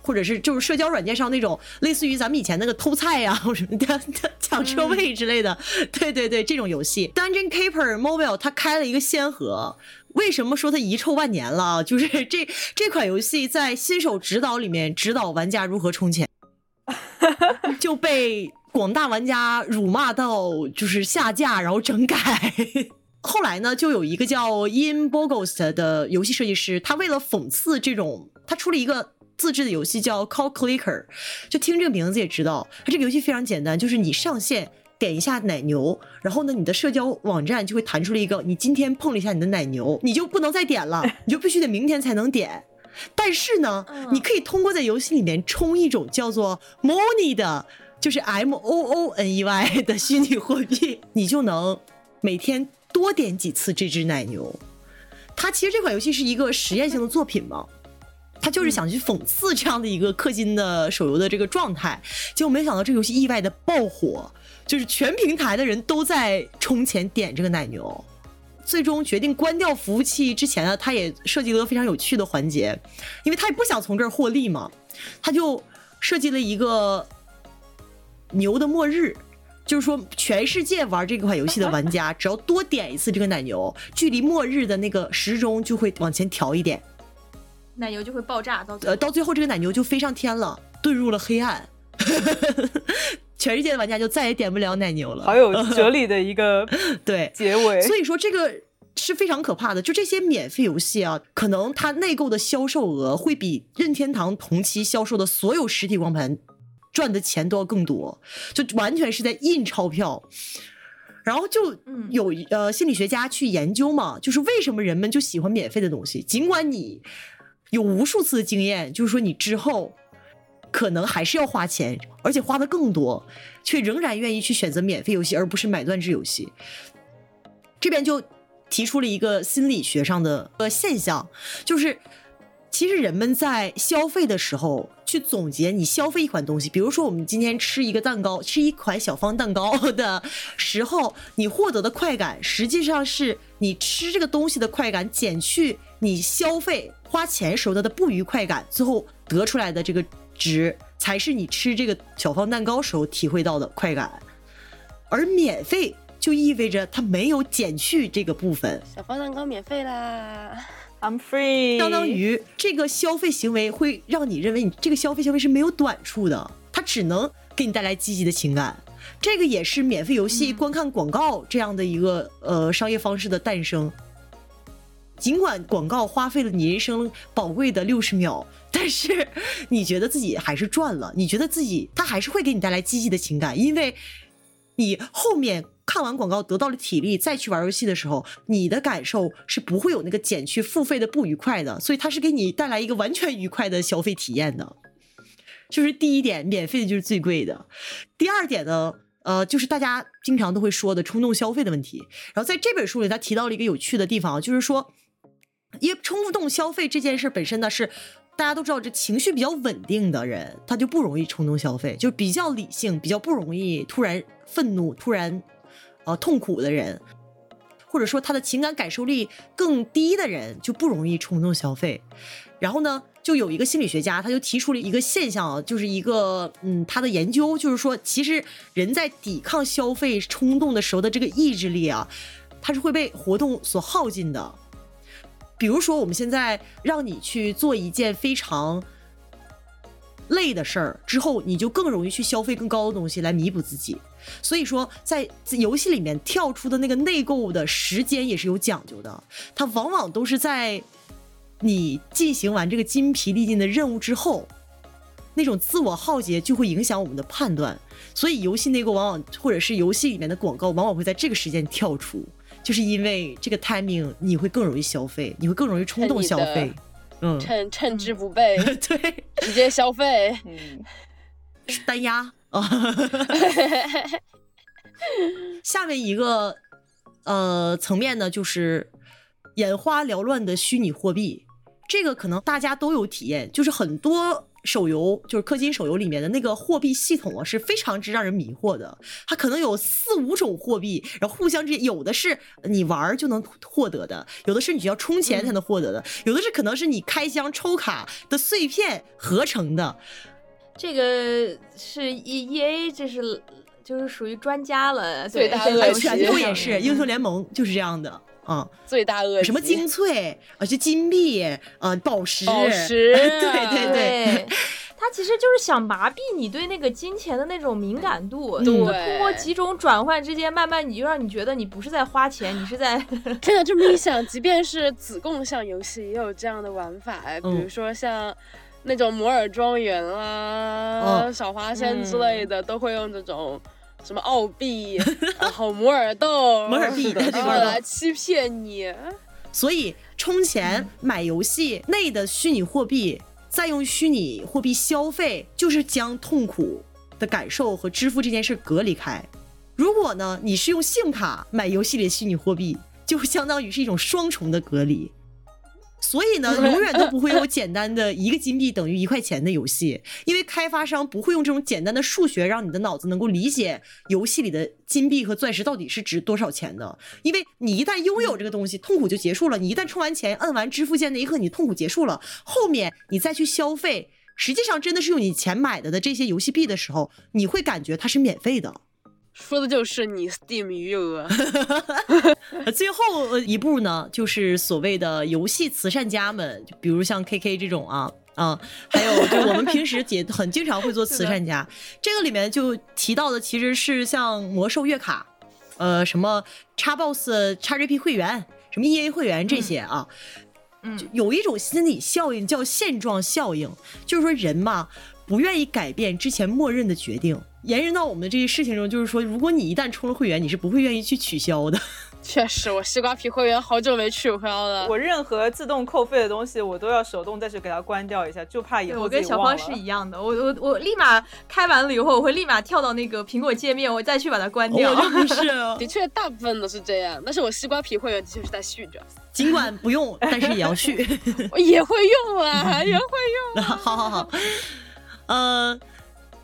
或者是就是社交软件上那种类似于咱们以前那个偷菜呀、*laughs* 或者什么的抢车位之类的，对对对，这种游戏。Dungeon Keeper Mobile 它开了一个先河。为什么说它遗臭万年了？*laughs* 就是这这款游戏在新手指导里面指导玩家如何充钱，*laughs* 就被广大玩家辱骂到就是下架，然后整改。后来呢，就有一个叫 Ian Bogost 的游戏设计师，他为了讽刺这种，他出了一个自制的游戏叫 Call Clicker，就听这个名字也知道，它这个游戏非常简单，就是你上线点一下奶牛，然后呢，你的社交网站就会弹出了一个你今天碰了一下你的奶牛，你就不能再点了，*laughs* 你就必须得明天才能点。但是呢，你可以通过在游戏里面充一种叫做 Money 的，就是 M O O N E Y *laughs* 的虚拟货币，你就能每天多点几次这只奶牛。它其实这款游戏是一个实验性的作品嘛，他就是想去讽刺这样的一个氪金的手游的这个状态，结果没想到这个游戏意外的爆火，就是全平台的人都在充钱点这个奶牛。最终决定关掉服务器之前呢，他也设计了一个非常有趣的环节，因为他也不想从这儿获利嘛，他就设计了一个牛的末日，就是说全世界玩这款游戏的玩家，只要多点一次这个奶牛，距离末日的那个时钟就会往前调一点，
奶牛就会爆炸，到最
呃，
后
到最后这个奶牛就飞上天了，遁入了黑暗。*laughs* 全世界的玩家就再也点不了奶牛了。
好有 *laughs* 哲理的一个
对，*laughs*
结尾。
所以说这个是非常可怕的。就这些免费游戏啊，可能它内购的销售额会比任天堂同期销售的所有实体光盘赚的钱都要更多，就完全是在印钞票。然后就
嗯
有呃心理学家去研究嘛，就是为什么人们就喜欢免费的东西，尽管你有无数次的经验，就是说你之后可能还是要花钱，而且花的更多，却仍然愿意去选择免费游戏，而不是买断制游戏。这边就提出了一个心理学上的呃现象，就是其实人们在消费的时候去总结你消费一款东西，比如说我们今天吃一个蛋糕，吃一款小方蛋糕 *laughs* 的时候，你获得的快感，实际上是你吃这个东西的快感减去你消费花钱时候的不愉快感，最后得出来的这个值，才是你吃这个小方蛋糕时候体会到的快感。而免费就意味着它没有减去这个部分，
小方蛋糕免费啦
！I'm free，
相当于这个消费行为会让你认为你这个消费行为是没有短处的，它只能给你带来积极的情感。这个也是免费游戏观看广告这样的一个呃商业方式的诞生。尽管广告花费了你人生宝贵的六十秒，但是你觉得自己还是赚了，你觉得自己它还是会给你带来积极的情感，因为你后面看完广告得到了体力，再去玩游戏的时候，你的感受是不会有那个减去付费的不愉快的，所以它是给你带来一个完全愉快的消费体验的。就是第一点，免费的就是最贵的。第二点呢，呃，就是大家经常都会说的冲动消费的问题。然后在这本书里，他提到了一个有趣的地方，就是说，因为冲动消费这件事本身呢是。大家都知道，这情绪比较稳定的人，他就不容易冲动消费，就比较理性，比较不容易突然愤怒、突然呃痛苦的人，或者说他的情感感受力更低的人，就不容易冲动消费。然后呢，就有一个心理学家，他就提出了一个现象，就是一个嗯，他的研究就是说，其实人在抵抗消费冲动的时候的这个意志力啊，它是会被活动所耗尽的。比如说，我们现在让你去做一件非常累的事儿之后，你就更容易去消费更高的东西来弥补自己。所以说，在游戏里面跳出的那个内购的时间也是有讲究的，它往往都是在你进行完这个筋疲力尽的任务之后，那种自我耗竭就会影响我们的判断。所以，游戏内购往往或者是游戏里面的广告往往会在这个时间跳出。就是因为这个 timing，你会更容易消费，你会更容易冲动消费，
嗯，趁趁之不备，*laughs*
对，
直接消费，
嗯，*laughs* 单压啊。*laughs* 下面一个呃层面呢，就是眼花缭乱的虚拟货币，这个可能大家都有体验，就是很多。手游就是氪金手游里面的那个货币系统啊，是非常之让人迷惑的。它可能有四五种货币，然后互相之间有的是你玩就能获得的，有的是你需要充钱才能获得的，有的是可能是你开箱抽卡的碎片合成的。
这个是 E E A，这是就是属于专家了。
对大恶
趣，全部也是英雄联盟就是这样的。嗯，
最大恶
什么精粹啊，就金币啊，宝石，
宝石，
对 *laughs* 对对，
他其实就是想麻痹你对那个金钱的那种敏感度，
对，
通过几种转换之间，慢慢你就让你觉得你不是在花钱，你是在 *laughs*
真的这么一想，即便是子共享游戏也有这样的玩法，比如说像那种摩尔庄园啦、小花仙之类的，都会用这种。什么澳币，*laughs* 然后摩尔豆，
摩尔币，
然后来欺骗你。
所以充钱买游戏内的虚拟货币，再用虚拟货币消费，就是将痛苦的感受和支付这件事隔离开。如果呢，你是用信用卡买游戏里的虚拟货币，就相当于是一种双重的隔离。所以呢，*laughs* 永远都不会有简单的一个金币等于一块钱的游戏，因为开发商不会用这种简单的数学让你的脑子能够理解游戏里的金币和钻石到底是值多少钱的。因为你一旦拥有这个东西，痛苦就结束了。你一旦充完钱，摁完支付键那一刻，你痛苦结束了。后面你再去消费，实际上真的是用你钱买的的这些游戏币的时候，你会感觉它是免费的。
说的就是你 Steam 余额。*laughs*
最后一步呢，就是所谓的游戏慈善家们，就比如像 KK 这种啊啊，还有就我们平时也很经常会做慈善家。*laughs* 这个里面就提到的其实是像魔兽月卡，呃，什么 Xbox、XGP 会员，什么 EA 会员这些啊。
嗯，
有一种心理效应叫现状效应，就是说人嘛。不愿意改变之前默认的决定，延伸到我们的这些事情中，就是说，如果你一旦充了会员，你是不会愿意去取消的。*laughs*
确实，我西瓜皮会员好久没取消了。
我任何自动扣费的东西，我都要手动再去给它关掉一下，就怕以后
我跟小芳是一样的，我我我立马开完了以后，我会立马跳到那个苹果界面，我再去把它关掉。
我就不是，
的确大部分都是这样。但是我西瓜皮会员的确是在续着，*laughs*
尽管不用，但是也要续。*laughs*
我也会用啊，也会用。
好好好。呃，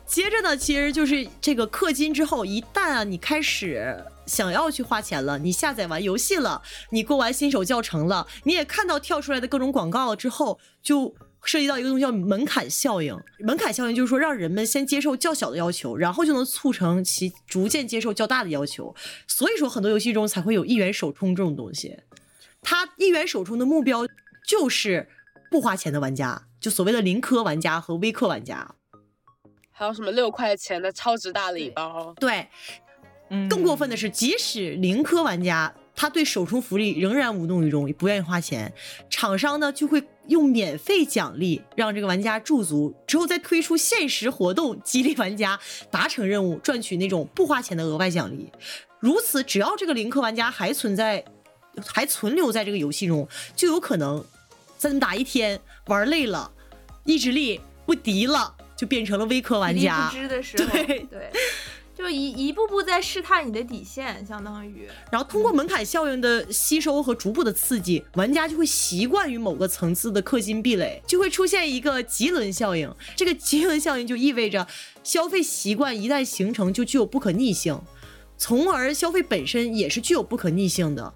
接着呢，其实就是这个氪金之后，一旦啊你开始想要去花钱了，你下载完游戏了，你过完新手教程了，你也看到跳出来的各种广告了之后，就涉及到一个东西叫门槛效应。门槛效应就是说，让人们先接受较小的要求，然后就能促成其逐渐接受较大的要求。所以说，很多游戏中才会有一元首充这种东西。它一元首充的目标就是不花钱的玩家。就所谓的零氪玩家和微氪玩家，
还有什么六块钱的超值大礼包？
对，嗯，更过分的是，即使零氪玩家他对首充福利仍然无动于衷，不愿意花钱，厂商呢就会用免费奖励让这个玩家驻足，之后再推出限时活动激励玩家达成任务，赚取那种不花钱的额外奖励。如此，只要这个零氪玩家还存在，还存留在这个游戏中，就有可能在打一天玩累了。意志力不敌了，就变成了微氪玩家。
不知的时候，
对
对，就就一一步步在试探你的底线，相当于。
然后通过门槛效应的吸收和逐步的刺激，玩家就会习惯于某个层次的氪金壁垒，就会出现一个极轮效应。这个极轮效应就意味着消费习惯一旦形成，就具有不可逆性，从而消费本身也是具有不可逆性的，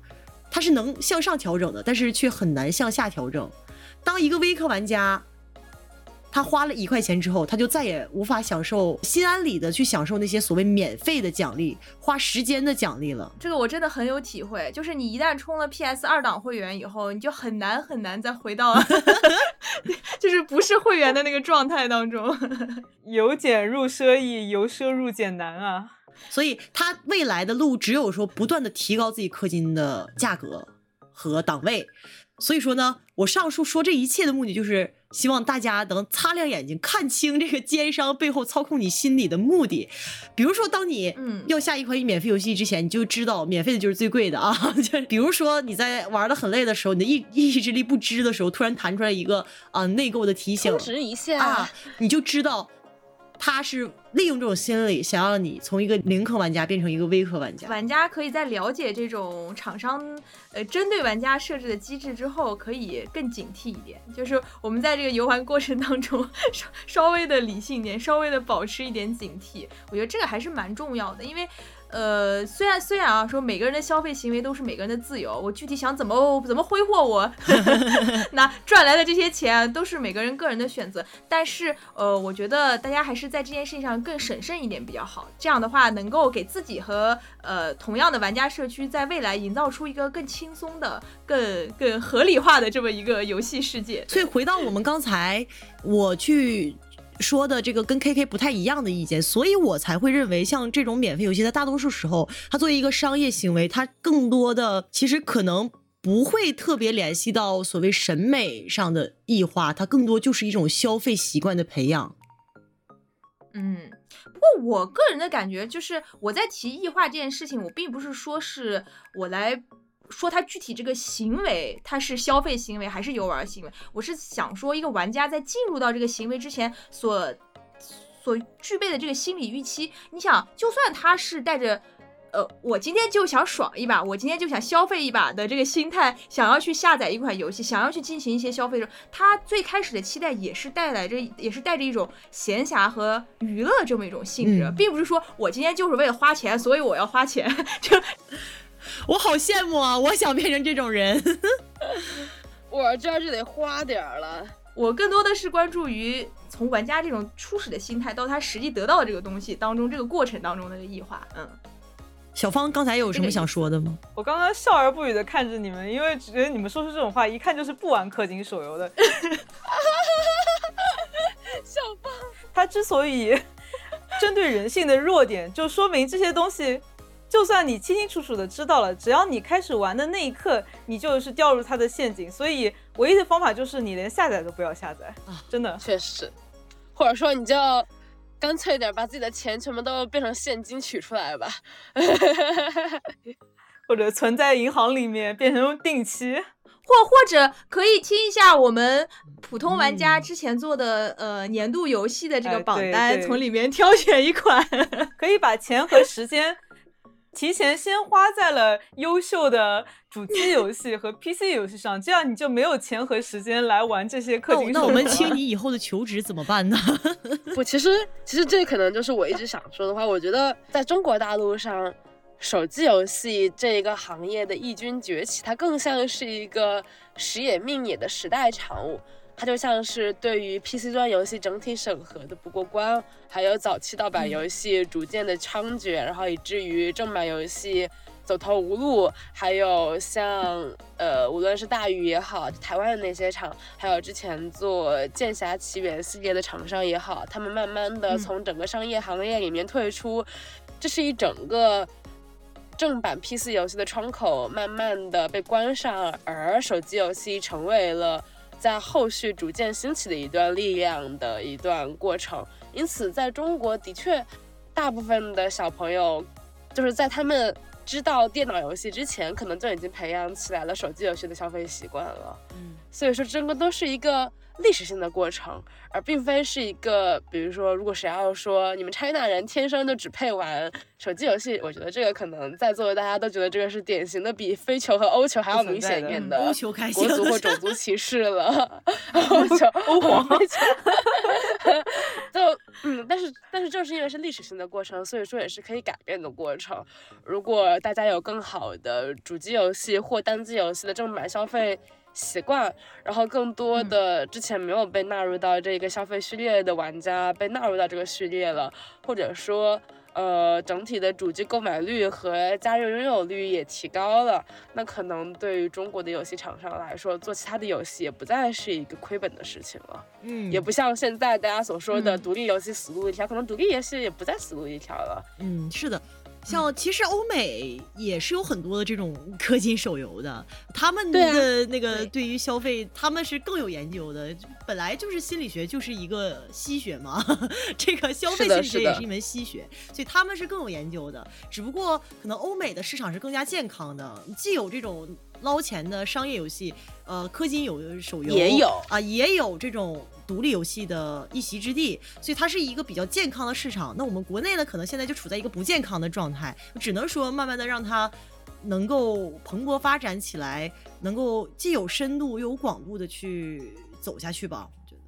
它是能向上调整的，但是却很难向下调整。当一个微氪玩家。他花了一块钱之后，他就再也无法享受心安理得去享受那些所谓免费的奖励、花时间的奖励了。
这个我真的很有体会，就是你一旦充了 PS 二档会员以后，你就很难很难再回到 *laughs* *laughs* 就是不是会员的那个状态当中。
由俭入奢易，由奢入俭难啊！
所以他未来的路只有说不断的提高自己氪金的价格和档位。所以说呢，我上述说这一切的目的就是。希望大家能擦亮眼睛，看清这个奸商背后操控你心理的目的。比如说，当你要下一款免费游戏之前，你就知道免费的就是最贵的啊。*laughs* 就比如说你在玩的很累的时候，你的意意志力不支的时候，突然弹出来一个啊内购的提醒，
一下
啊，你就知道。他是利用这种心理，想要你从一个零氪玩家变成一个微氪玩家。
玩家可以在了解这种厂商呃针对玩家设置的机制之后，可以更警惕一点。就是我们在这个游玩过程当中，稍稍微的理性一点，稍微的保持一点警惕。我觉得这个还是蛮重要的，因为。呃，虽然虽然啊，说每个人的消费行为都是每个人的自由，我具体想怎么怎么挥霍我 *laughs* 那赚来的这些钱都是每个人个人的选择。但是呃，我觉得大家还是在这件事情上更审慎一点比较好。这样的话，能够给自己和呃同样的玩家社区在未来营造出一个更轻松的、更更合理化的这么一个游戏世界。
所以回到我们刚才我去。说的这个跟 K K 不太一样的意见，所以我才会认为，像这种免费游戏，在大多数时候，它作为一个商业行为，它更多的其实可能不会特别联系到所谓审美上的异化，它更多就是一种消费习惯的培养。
嗯，不过我个人的感觉就是，我在提异化这件事情，我并不是说是我来。说他具体这个行为，他是消费行为还是游玩行为？我是想说，一个玩家在进入到这个行为之前所所具备的这个心理预期。你想，就算他是带着，呃，我今天就想爽一把，我今天就想消费一把的这个心态，想要去下载一款游戏，想要去进行一些消费的时候，他最开始的期待也是带来着，也是带着一种闲暇和娱乐这么一种性质，并不是说我今天就是为了花钱，所以我要花钱，*laughs* 就。*laughs*
我好羡慕啊！我想变成这种人。*laughs*
我这就得花点儿了。
我更多的是关注于从玩家这种初始的心态到他实际得到的这个东西当中，这个过程当中的异化。嗯，
小芳刚才有什么想说的吗？
我刚刚笑而不语的看着你们，因为觉得你们说出这种话，一看就是不玩氪金手游的。*laughs*
小芳，
他之所以针对人性的弱点，就说明这些东西。就算你清清楚楚的知道了，只要你开始玩的那一刻，你就是掉入他的陷阱。所以唯一的方法就是你连下载都不要下载啊！真的，
确实，或者说你就干脆点，把自己的钱全部都变成现金取出来吧，*laughs*
或者存在银行里面变成定期，
或或者可以听一下我们普通玩家之前做的呃年度游戏的这个榜单，从里面挑选一款，*laughs*
可以把钱和时间。提前先花在了优秀的主机游戏和 *laughs* PC 游戏上，这样你就没有钱和时间来玩这些氪金。
那我们清你以后的求职怎么办呢？*laughs*
不，其实其实这可能就是我一直想说的话。我觉得在中国大陆上，手机游戏这一个行业的异军崛起，它更像是一个时也命也的时代产物。它就像是对于 PC 端游戏整体审核的不过关，还有早期盗版游戏逐渐的猖獗，然后以至于正版游戏走投无路，还有像呃，无论是大宇也好，台湾的那些厂，还有之前做《剑侠奇缘》系列的厂商也好，他们慢慢的从整个商业行业里面退出，这是一整个正版 PC 游戏的窗口慢慢的被关上，而手机游戏成为了。在后续逐渐兴起的一段力量的一段过程，因此在中国的确，大部分的小朋友，就是在他们知道电脑游戏之前，可能就已经培养起来了手机游戏的消费习惯了。嗯，所以说，这个都是一个历史性的过程，而并非是一个，比如说，如果谁要说你们 China 人天生就只配玩手机游戏，我觉得这个可能在座的大家都觉得这个是典型的比非球和欧球还要明显一点的国足或种族歧视了，*laughs* 欧球欧皇非球，就嗯，但是但是正是因为是历史性的过程，所以说也是可以改变的过程。如果大家有更好的主机游戏或单机游戏的正版消费。习惯，然后更多的之前没有被纳入到这个消费序列的玩家被纳入到这个序列了，或者说，呃，整体的主机购买率和家用拥有率也提高了，那可能对于中国的游戏厂商来说，做其他的游戏也不再是一个亏本的事情了。
嗯，
也不像现在大家所说的独立游戏死路一条，可能独立游戏也不再死路一条了。
嗯，是的。像其实欧美也是有很多的这种氪金手游的，他们的那个对于消费，他们是更有研究的。本来就是心理学就是一个吸血嘛，*laughs* 这个消费心理学也是一门吸血，所以他们是更有研究的。只不过可能欧美的市场是更加健康的，既有这种捞钱的商业游戏，呃，氪金有手游
也有
啊，也有这种。独立游戏的一席之地，所以它是一个比较健康的市场。那我们国内呢，可能现在就处在一个不健康的状态，只能说慢慢的让它能够蓬勃发展起来，能够既有深度又有广度的去走下去吧。我觉得，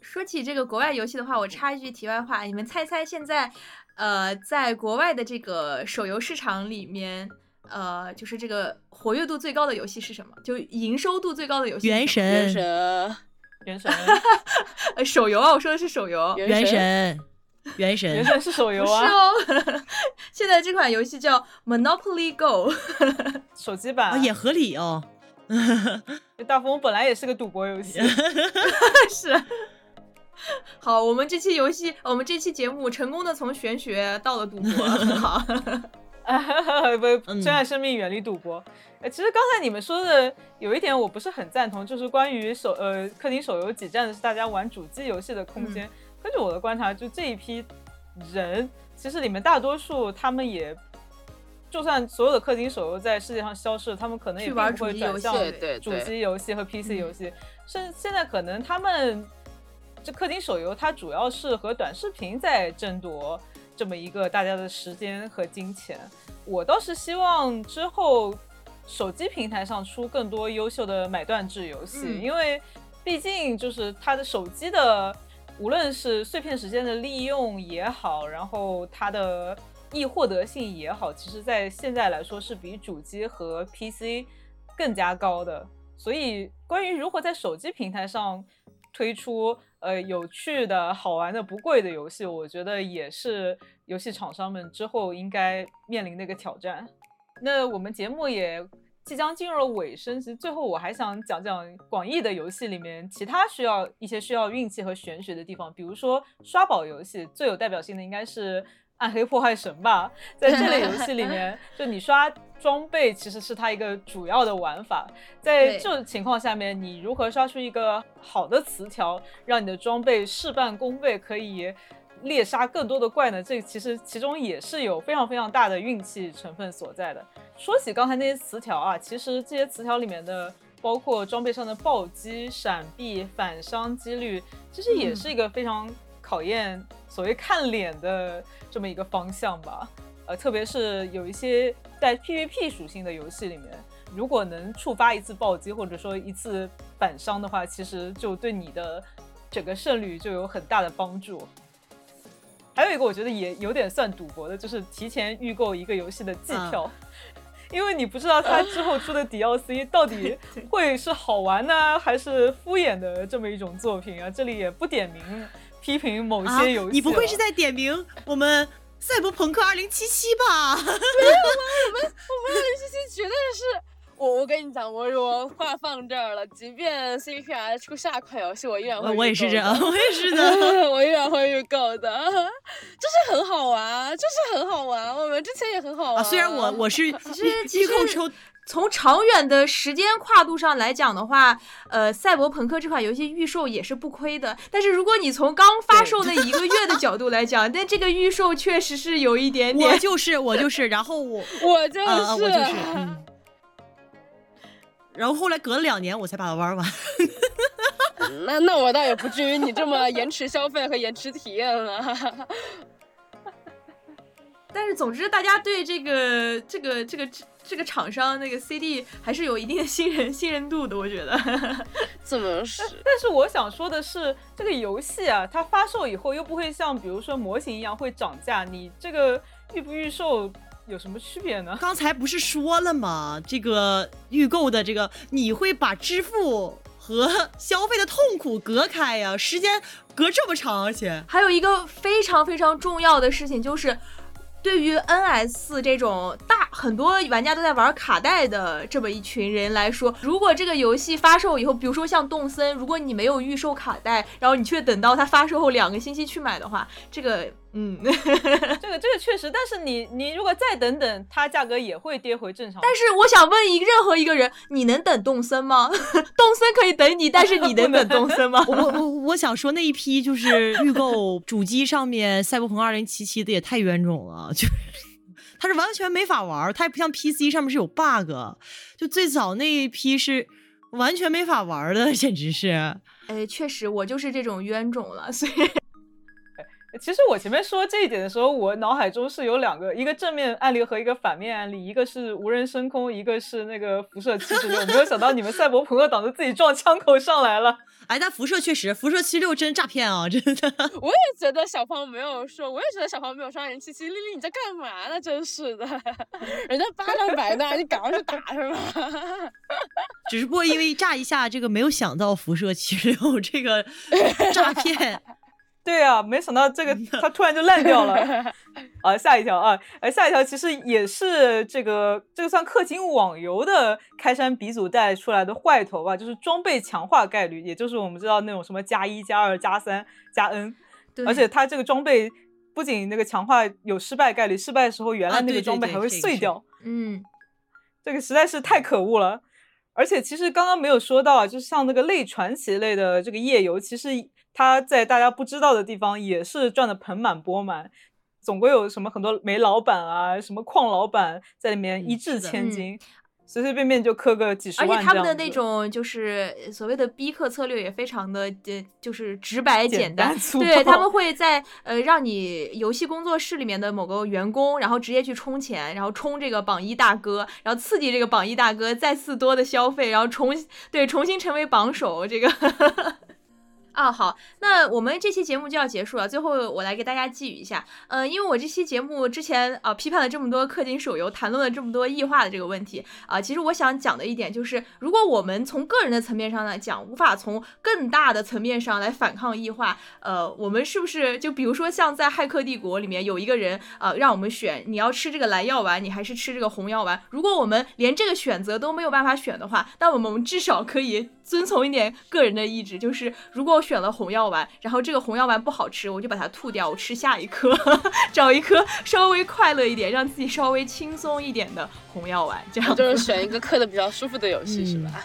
说起这个国外游戏的话，我插一句题外话，你们猜猜现在，呃，在国外的这个手游市场里面，呃，就是这个活跃度最高的游戏是什么？就营收度最高的游戏？
原
神。
原神，原 *laughs* 神
手游啊！我说的是手游。
原神，原神，
原神是手游啊。
是哦。*laughs* 现在这款游戏叫 Monopoly Go，*laughs*
手机版
也合理哦。
大风本来也是个赌博游戏。
是。好，我们这期游戏，我们这期节目成功的从玄学到了赌博，很好。*laughs*
不，珍爱生命，远离赌博。呃，其实刚才你们说的有一点我不是很赞同，就是关于手呃氪金手游挤占的是大家玩主机游戏的空间。根据我的观察，就这一批人，其实里面大多数他们也，就算所有的氪金手游在世界上消失，他们可能也并不会转向主机游戏和 PC 游戏。现现在可能他们这氪金手游它主要是和短视频在争夺。这么一个大家的时间和金钱，我倒是希望之后手机平台上出更多优秀的买断制游戏，因为毕竟就是它的手机的，无论是碎片时间的利用也好，然后它的易获得性也好，其实在现在来说是比主机和 PC 更加高的。所以，关于如何在手机平台上推出。呃，有趣的好玩的不贵的游戏，我觉得也是游戏厂商们之后应该面临的一个挑战。那我们节目也即将进入了尾声，其实最后我还想讲讲广义的游戏里面其他需要一些需要运气和玄学的地方，比如说刷宝游戏，最有代表性的应该是。暗黑破坏神吧，*laughs* 在这类游戏里面，就你刷装备其实是它一个主要的玩法。在这种情况下面，你如何刷出一个好的词条，让你的装备事半功倍，可以猎杀更多的怪呢？这其实其中也是有非常非常大的运气成分所在的。说起刚才那些词条啊，其实这些词条里面的，包括装备上的暴击、闪避、反伤几率，其实也是一个非常。考验所谓看脸的这么一个方向吧，呃，特别是有一些带 PVP 属性的游戏里面，如果能触发一次暴击或者说一次反伤的话，其实就对你的整个胜率就有很大的帮助。还有一个我觉得也有点算赌博的，就是提前预购一个游戏的季票，因为你不知道它之后出的 DLC *laughs* 到底会是好玩呢，还是敷衍的这么一种作品啊。这里也不点名。批评某些游戏，
你不会是在点名我们《赛博朋克2077》吧？
没有吗？我们我们2077绝对是我。我跟你讲，我我话放这儿了，即便 CPR 出下款游戏，我依然会。
我也是这样，*laughs* 我也是的，*laughs*
我依然会预购的。就是很好玩，就是很好玩。我们之前也很好玩。
虽然我我是
其实预购抽。从长远的时间跨度上来讲的话，呃，赛博朋克这款游戏预售也是不亏的。但是如果你从刚发售那一个月的角度来讲，但这个预售确实是有一点点。
我就是我就是，然后我 *laughs*
我就是
我就是，*laughs* 然后后来隔了两年我才把它玩完。*laughs*
那那我倒也不至于你这么延迟消费和延迟体验了。
但是总之，大家对这个这个这个这个厂商那个 CD 还是有一定的信任信任度的，我觉得。*laughs*
怎么是？*laughs*
但是我想说的是，这个游戏啊，它发售以后又不会像比如说模型一样会涨价，你这个预不预售有什么区别呢？
刚才不是说了吗？这个预购的这个，你会把支付和消费的痛苦隔开呀，时间隔这么长，而且
还有一个非常非常重要的事情就是。对于 NS 这种大很多玩家都在玩卡带的这么一群人来说，如果这个游戏发售以后，比如说像动森，如果你没有预售卡带，然后你却等到它发售后两个星期去买的话，这个。嗯，*laughs* 这
个这个确实，但是你你如果再等等，它价格也会跌回正常。
但是我想问一任何一个人，你能等动森吗？动森可以等你，但是你能等动森吗？*laughs*
我我我想说那一批就是预购主机上面赛博朋克二零七七的也太冤种了，就是它是完全没法玩，它也不像 PC 上面是有 bug，就最早那一批是完全没法玩的，简直是。
哎，确实我就是这种冤种了，所以。
其实我前面说这一点的时候，我脑海中是有两个，一个正面案例和一个反面案例，一个是无人升空，一个是那个辐射七十六。没有想到你们赛博朋克党的自己撞枪口上来了。
哎，但辐射确实，辐射七六真诈骗啊，真的。*laughs*
我也觉得小胖没有说，我也觉得小胖没有刷人七七。丽丽你在干嘛呢？真是的，*laughs* 人家巴掌摆的，你赶快去打是吧？*laughs*
只是不过因为炸一下，这个没有想到辐射七六这个诈骗。
对啊，没想到这个它突然就烂掉了 *laughs* 啊！下一条啊，哎，下一条其实也是这个这个算氪金网游的开山鼻祖带出来的坏头吧，就是装备强化概率，也就是我们知道那种什么加一、加二、加三、加 N，而且它这个装备不仅那个强化有失败概率，失败的时候原来那个装备还会碎掉，
嗯，
这个实在是太可恶了。而且其实刚刚没有说到，就是像那个类传奇类的这个页游，其实。他在大家不知道的地方也是赚的盆满钵满，总归有什么很多煤老板啊，什么矿老板在里面一掷千金，随随便便就氪个几十万。
而且他们的那种就是所谓的逼氪策略也非常的呃，就是直白
简
单。对他们会在呃让你游戏工作室里面的某个员工，然后直接去充钱，然后充这个榜一大哥，然后刺激这个榜一大哥再次多的消费，然后重对重新成为榜首这个。啊，好，那我们这期节目就要结束了。最后，我来给大家寄语一下，呃，因为我这期节目之前啊批判了这么多氪金手游，谈论了这么多异化的这个问题啊，其实我想讲的一点就是，如果我们从个人的层面上来讲，无法从更大的层面上来反抗异化，呃，我们是不是就比如说像在《骇客帝国》里面有一个人，呃，让我们选你要吃这个蓝药丸，你还是吃这个红药丸？如果我们连这个选择都没有办法选的话，那我们至少可以遵从一点个人的意志，就是如果我。选了红药丸，然后这个红药丸不好吃，我就把它吐掉，我吃下一颗，*laughs* 找一颗稍微快乐一点，让自己稍微轻松一点的红药丸。这样
就是选一个刻的比较舒服的游戏，是吧？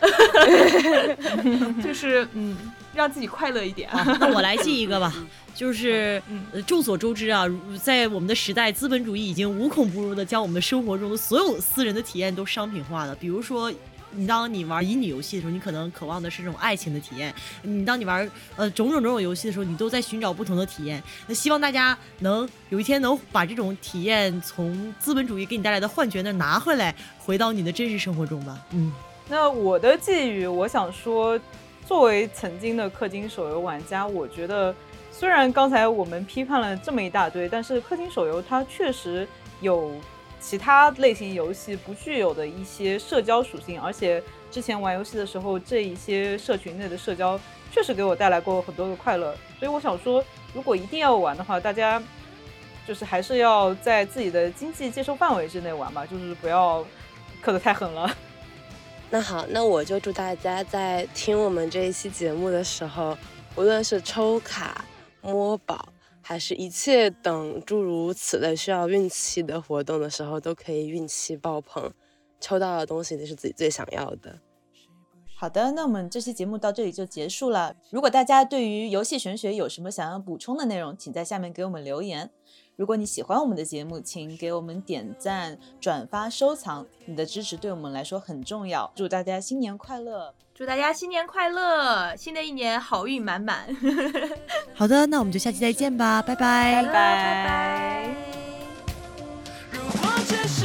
*laughs*
就是嗯，让自己快乐一点。
啊那我来记一个吧，*laughs* 就是众所周知啊，在我们的时代，资本主义已经无孔不入的将我们的生活中的所有私人的体验都商品化了，比如说。你当你玩乙女游戏的时候，你可能渴望的是这种爱情的体验；你当你玩呃种种种种游戏的时候，你都在寻找不同的体验。那希望大家能有一天能把这种体验从资本主义给你带来的幻觉那拿回来，回到你的真实生活中吧。嗯，
那我的寄语，我想说，作为曾经的氪金手游玩家，我觉得虽然刚才我们批判了这么一大堆，但是氪金手游它确实有。其他类型游戏不具有的一些社交属性，而且之前玩游戏的时候，这一些社群内的社交确实给我带来过很多的快乐。所以我想说，如果一定要玩的话，大家就是还是要在自己的经济接受范围之内玩吧，*laughs* 就是不要氪得太狠了。
那好，那我就祝大家在听我们这一期节目的时候，无论是抽卡、摸宝。还是一切等诸如此类需要运气的活动的时候，都可以运气爆棚，抽到的东西都是自己最想要的。
好的，那我们这期节目到这里就结束了。如果大家对于游戏玄学有什么想要补充的内容，请在下面给我们留言。如果你喜欢我们的节目请给我们点赞转发收藏你的支持对我们来说很重要。祝大家新年快乐！
祝大家新年快乐新的一年好运满满。*laughs*
好的那我们就下期再见吧拜拜。
拜拜如果这是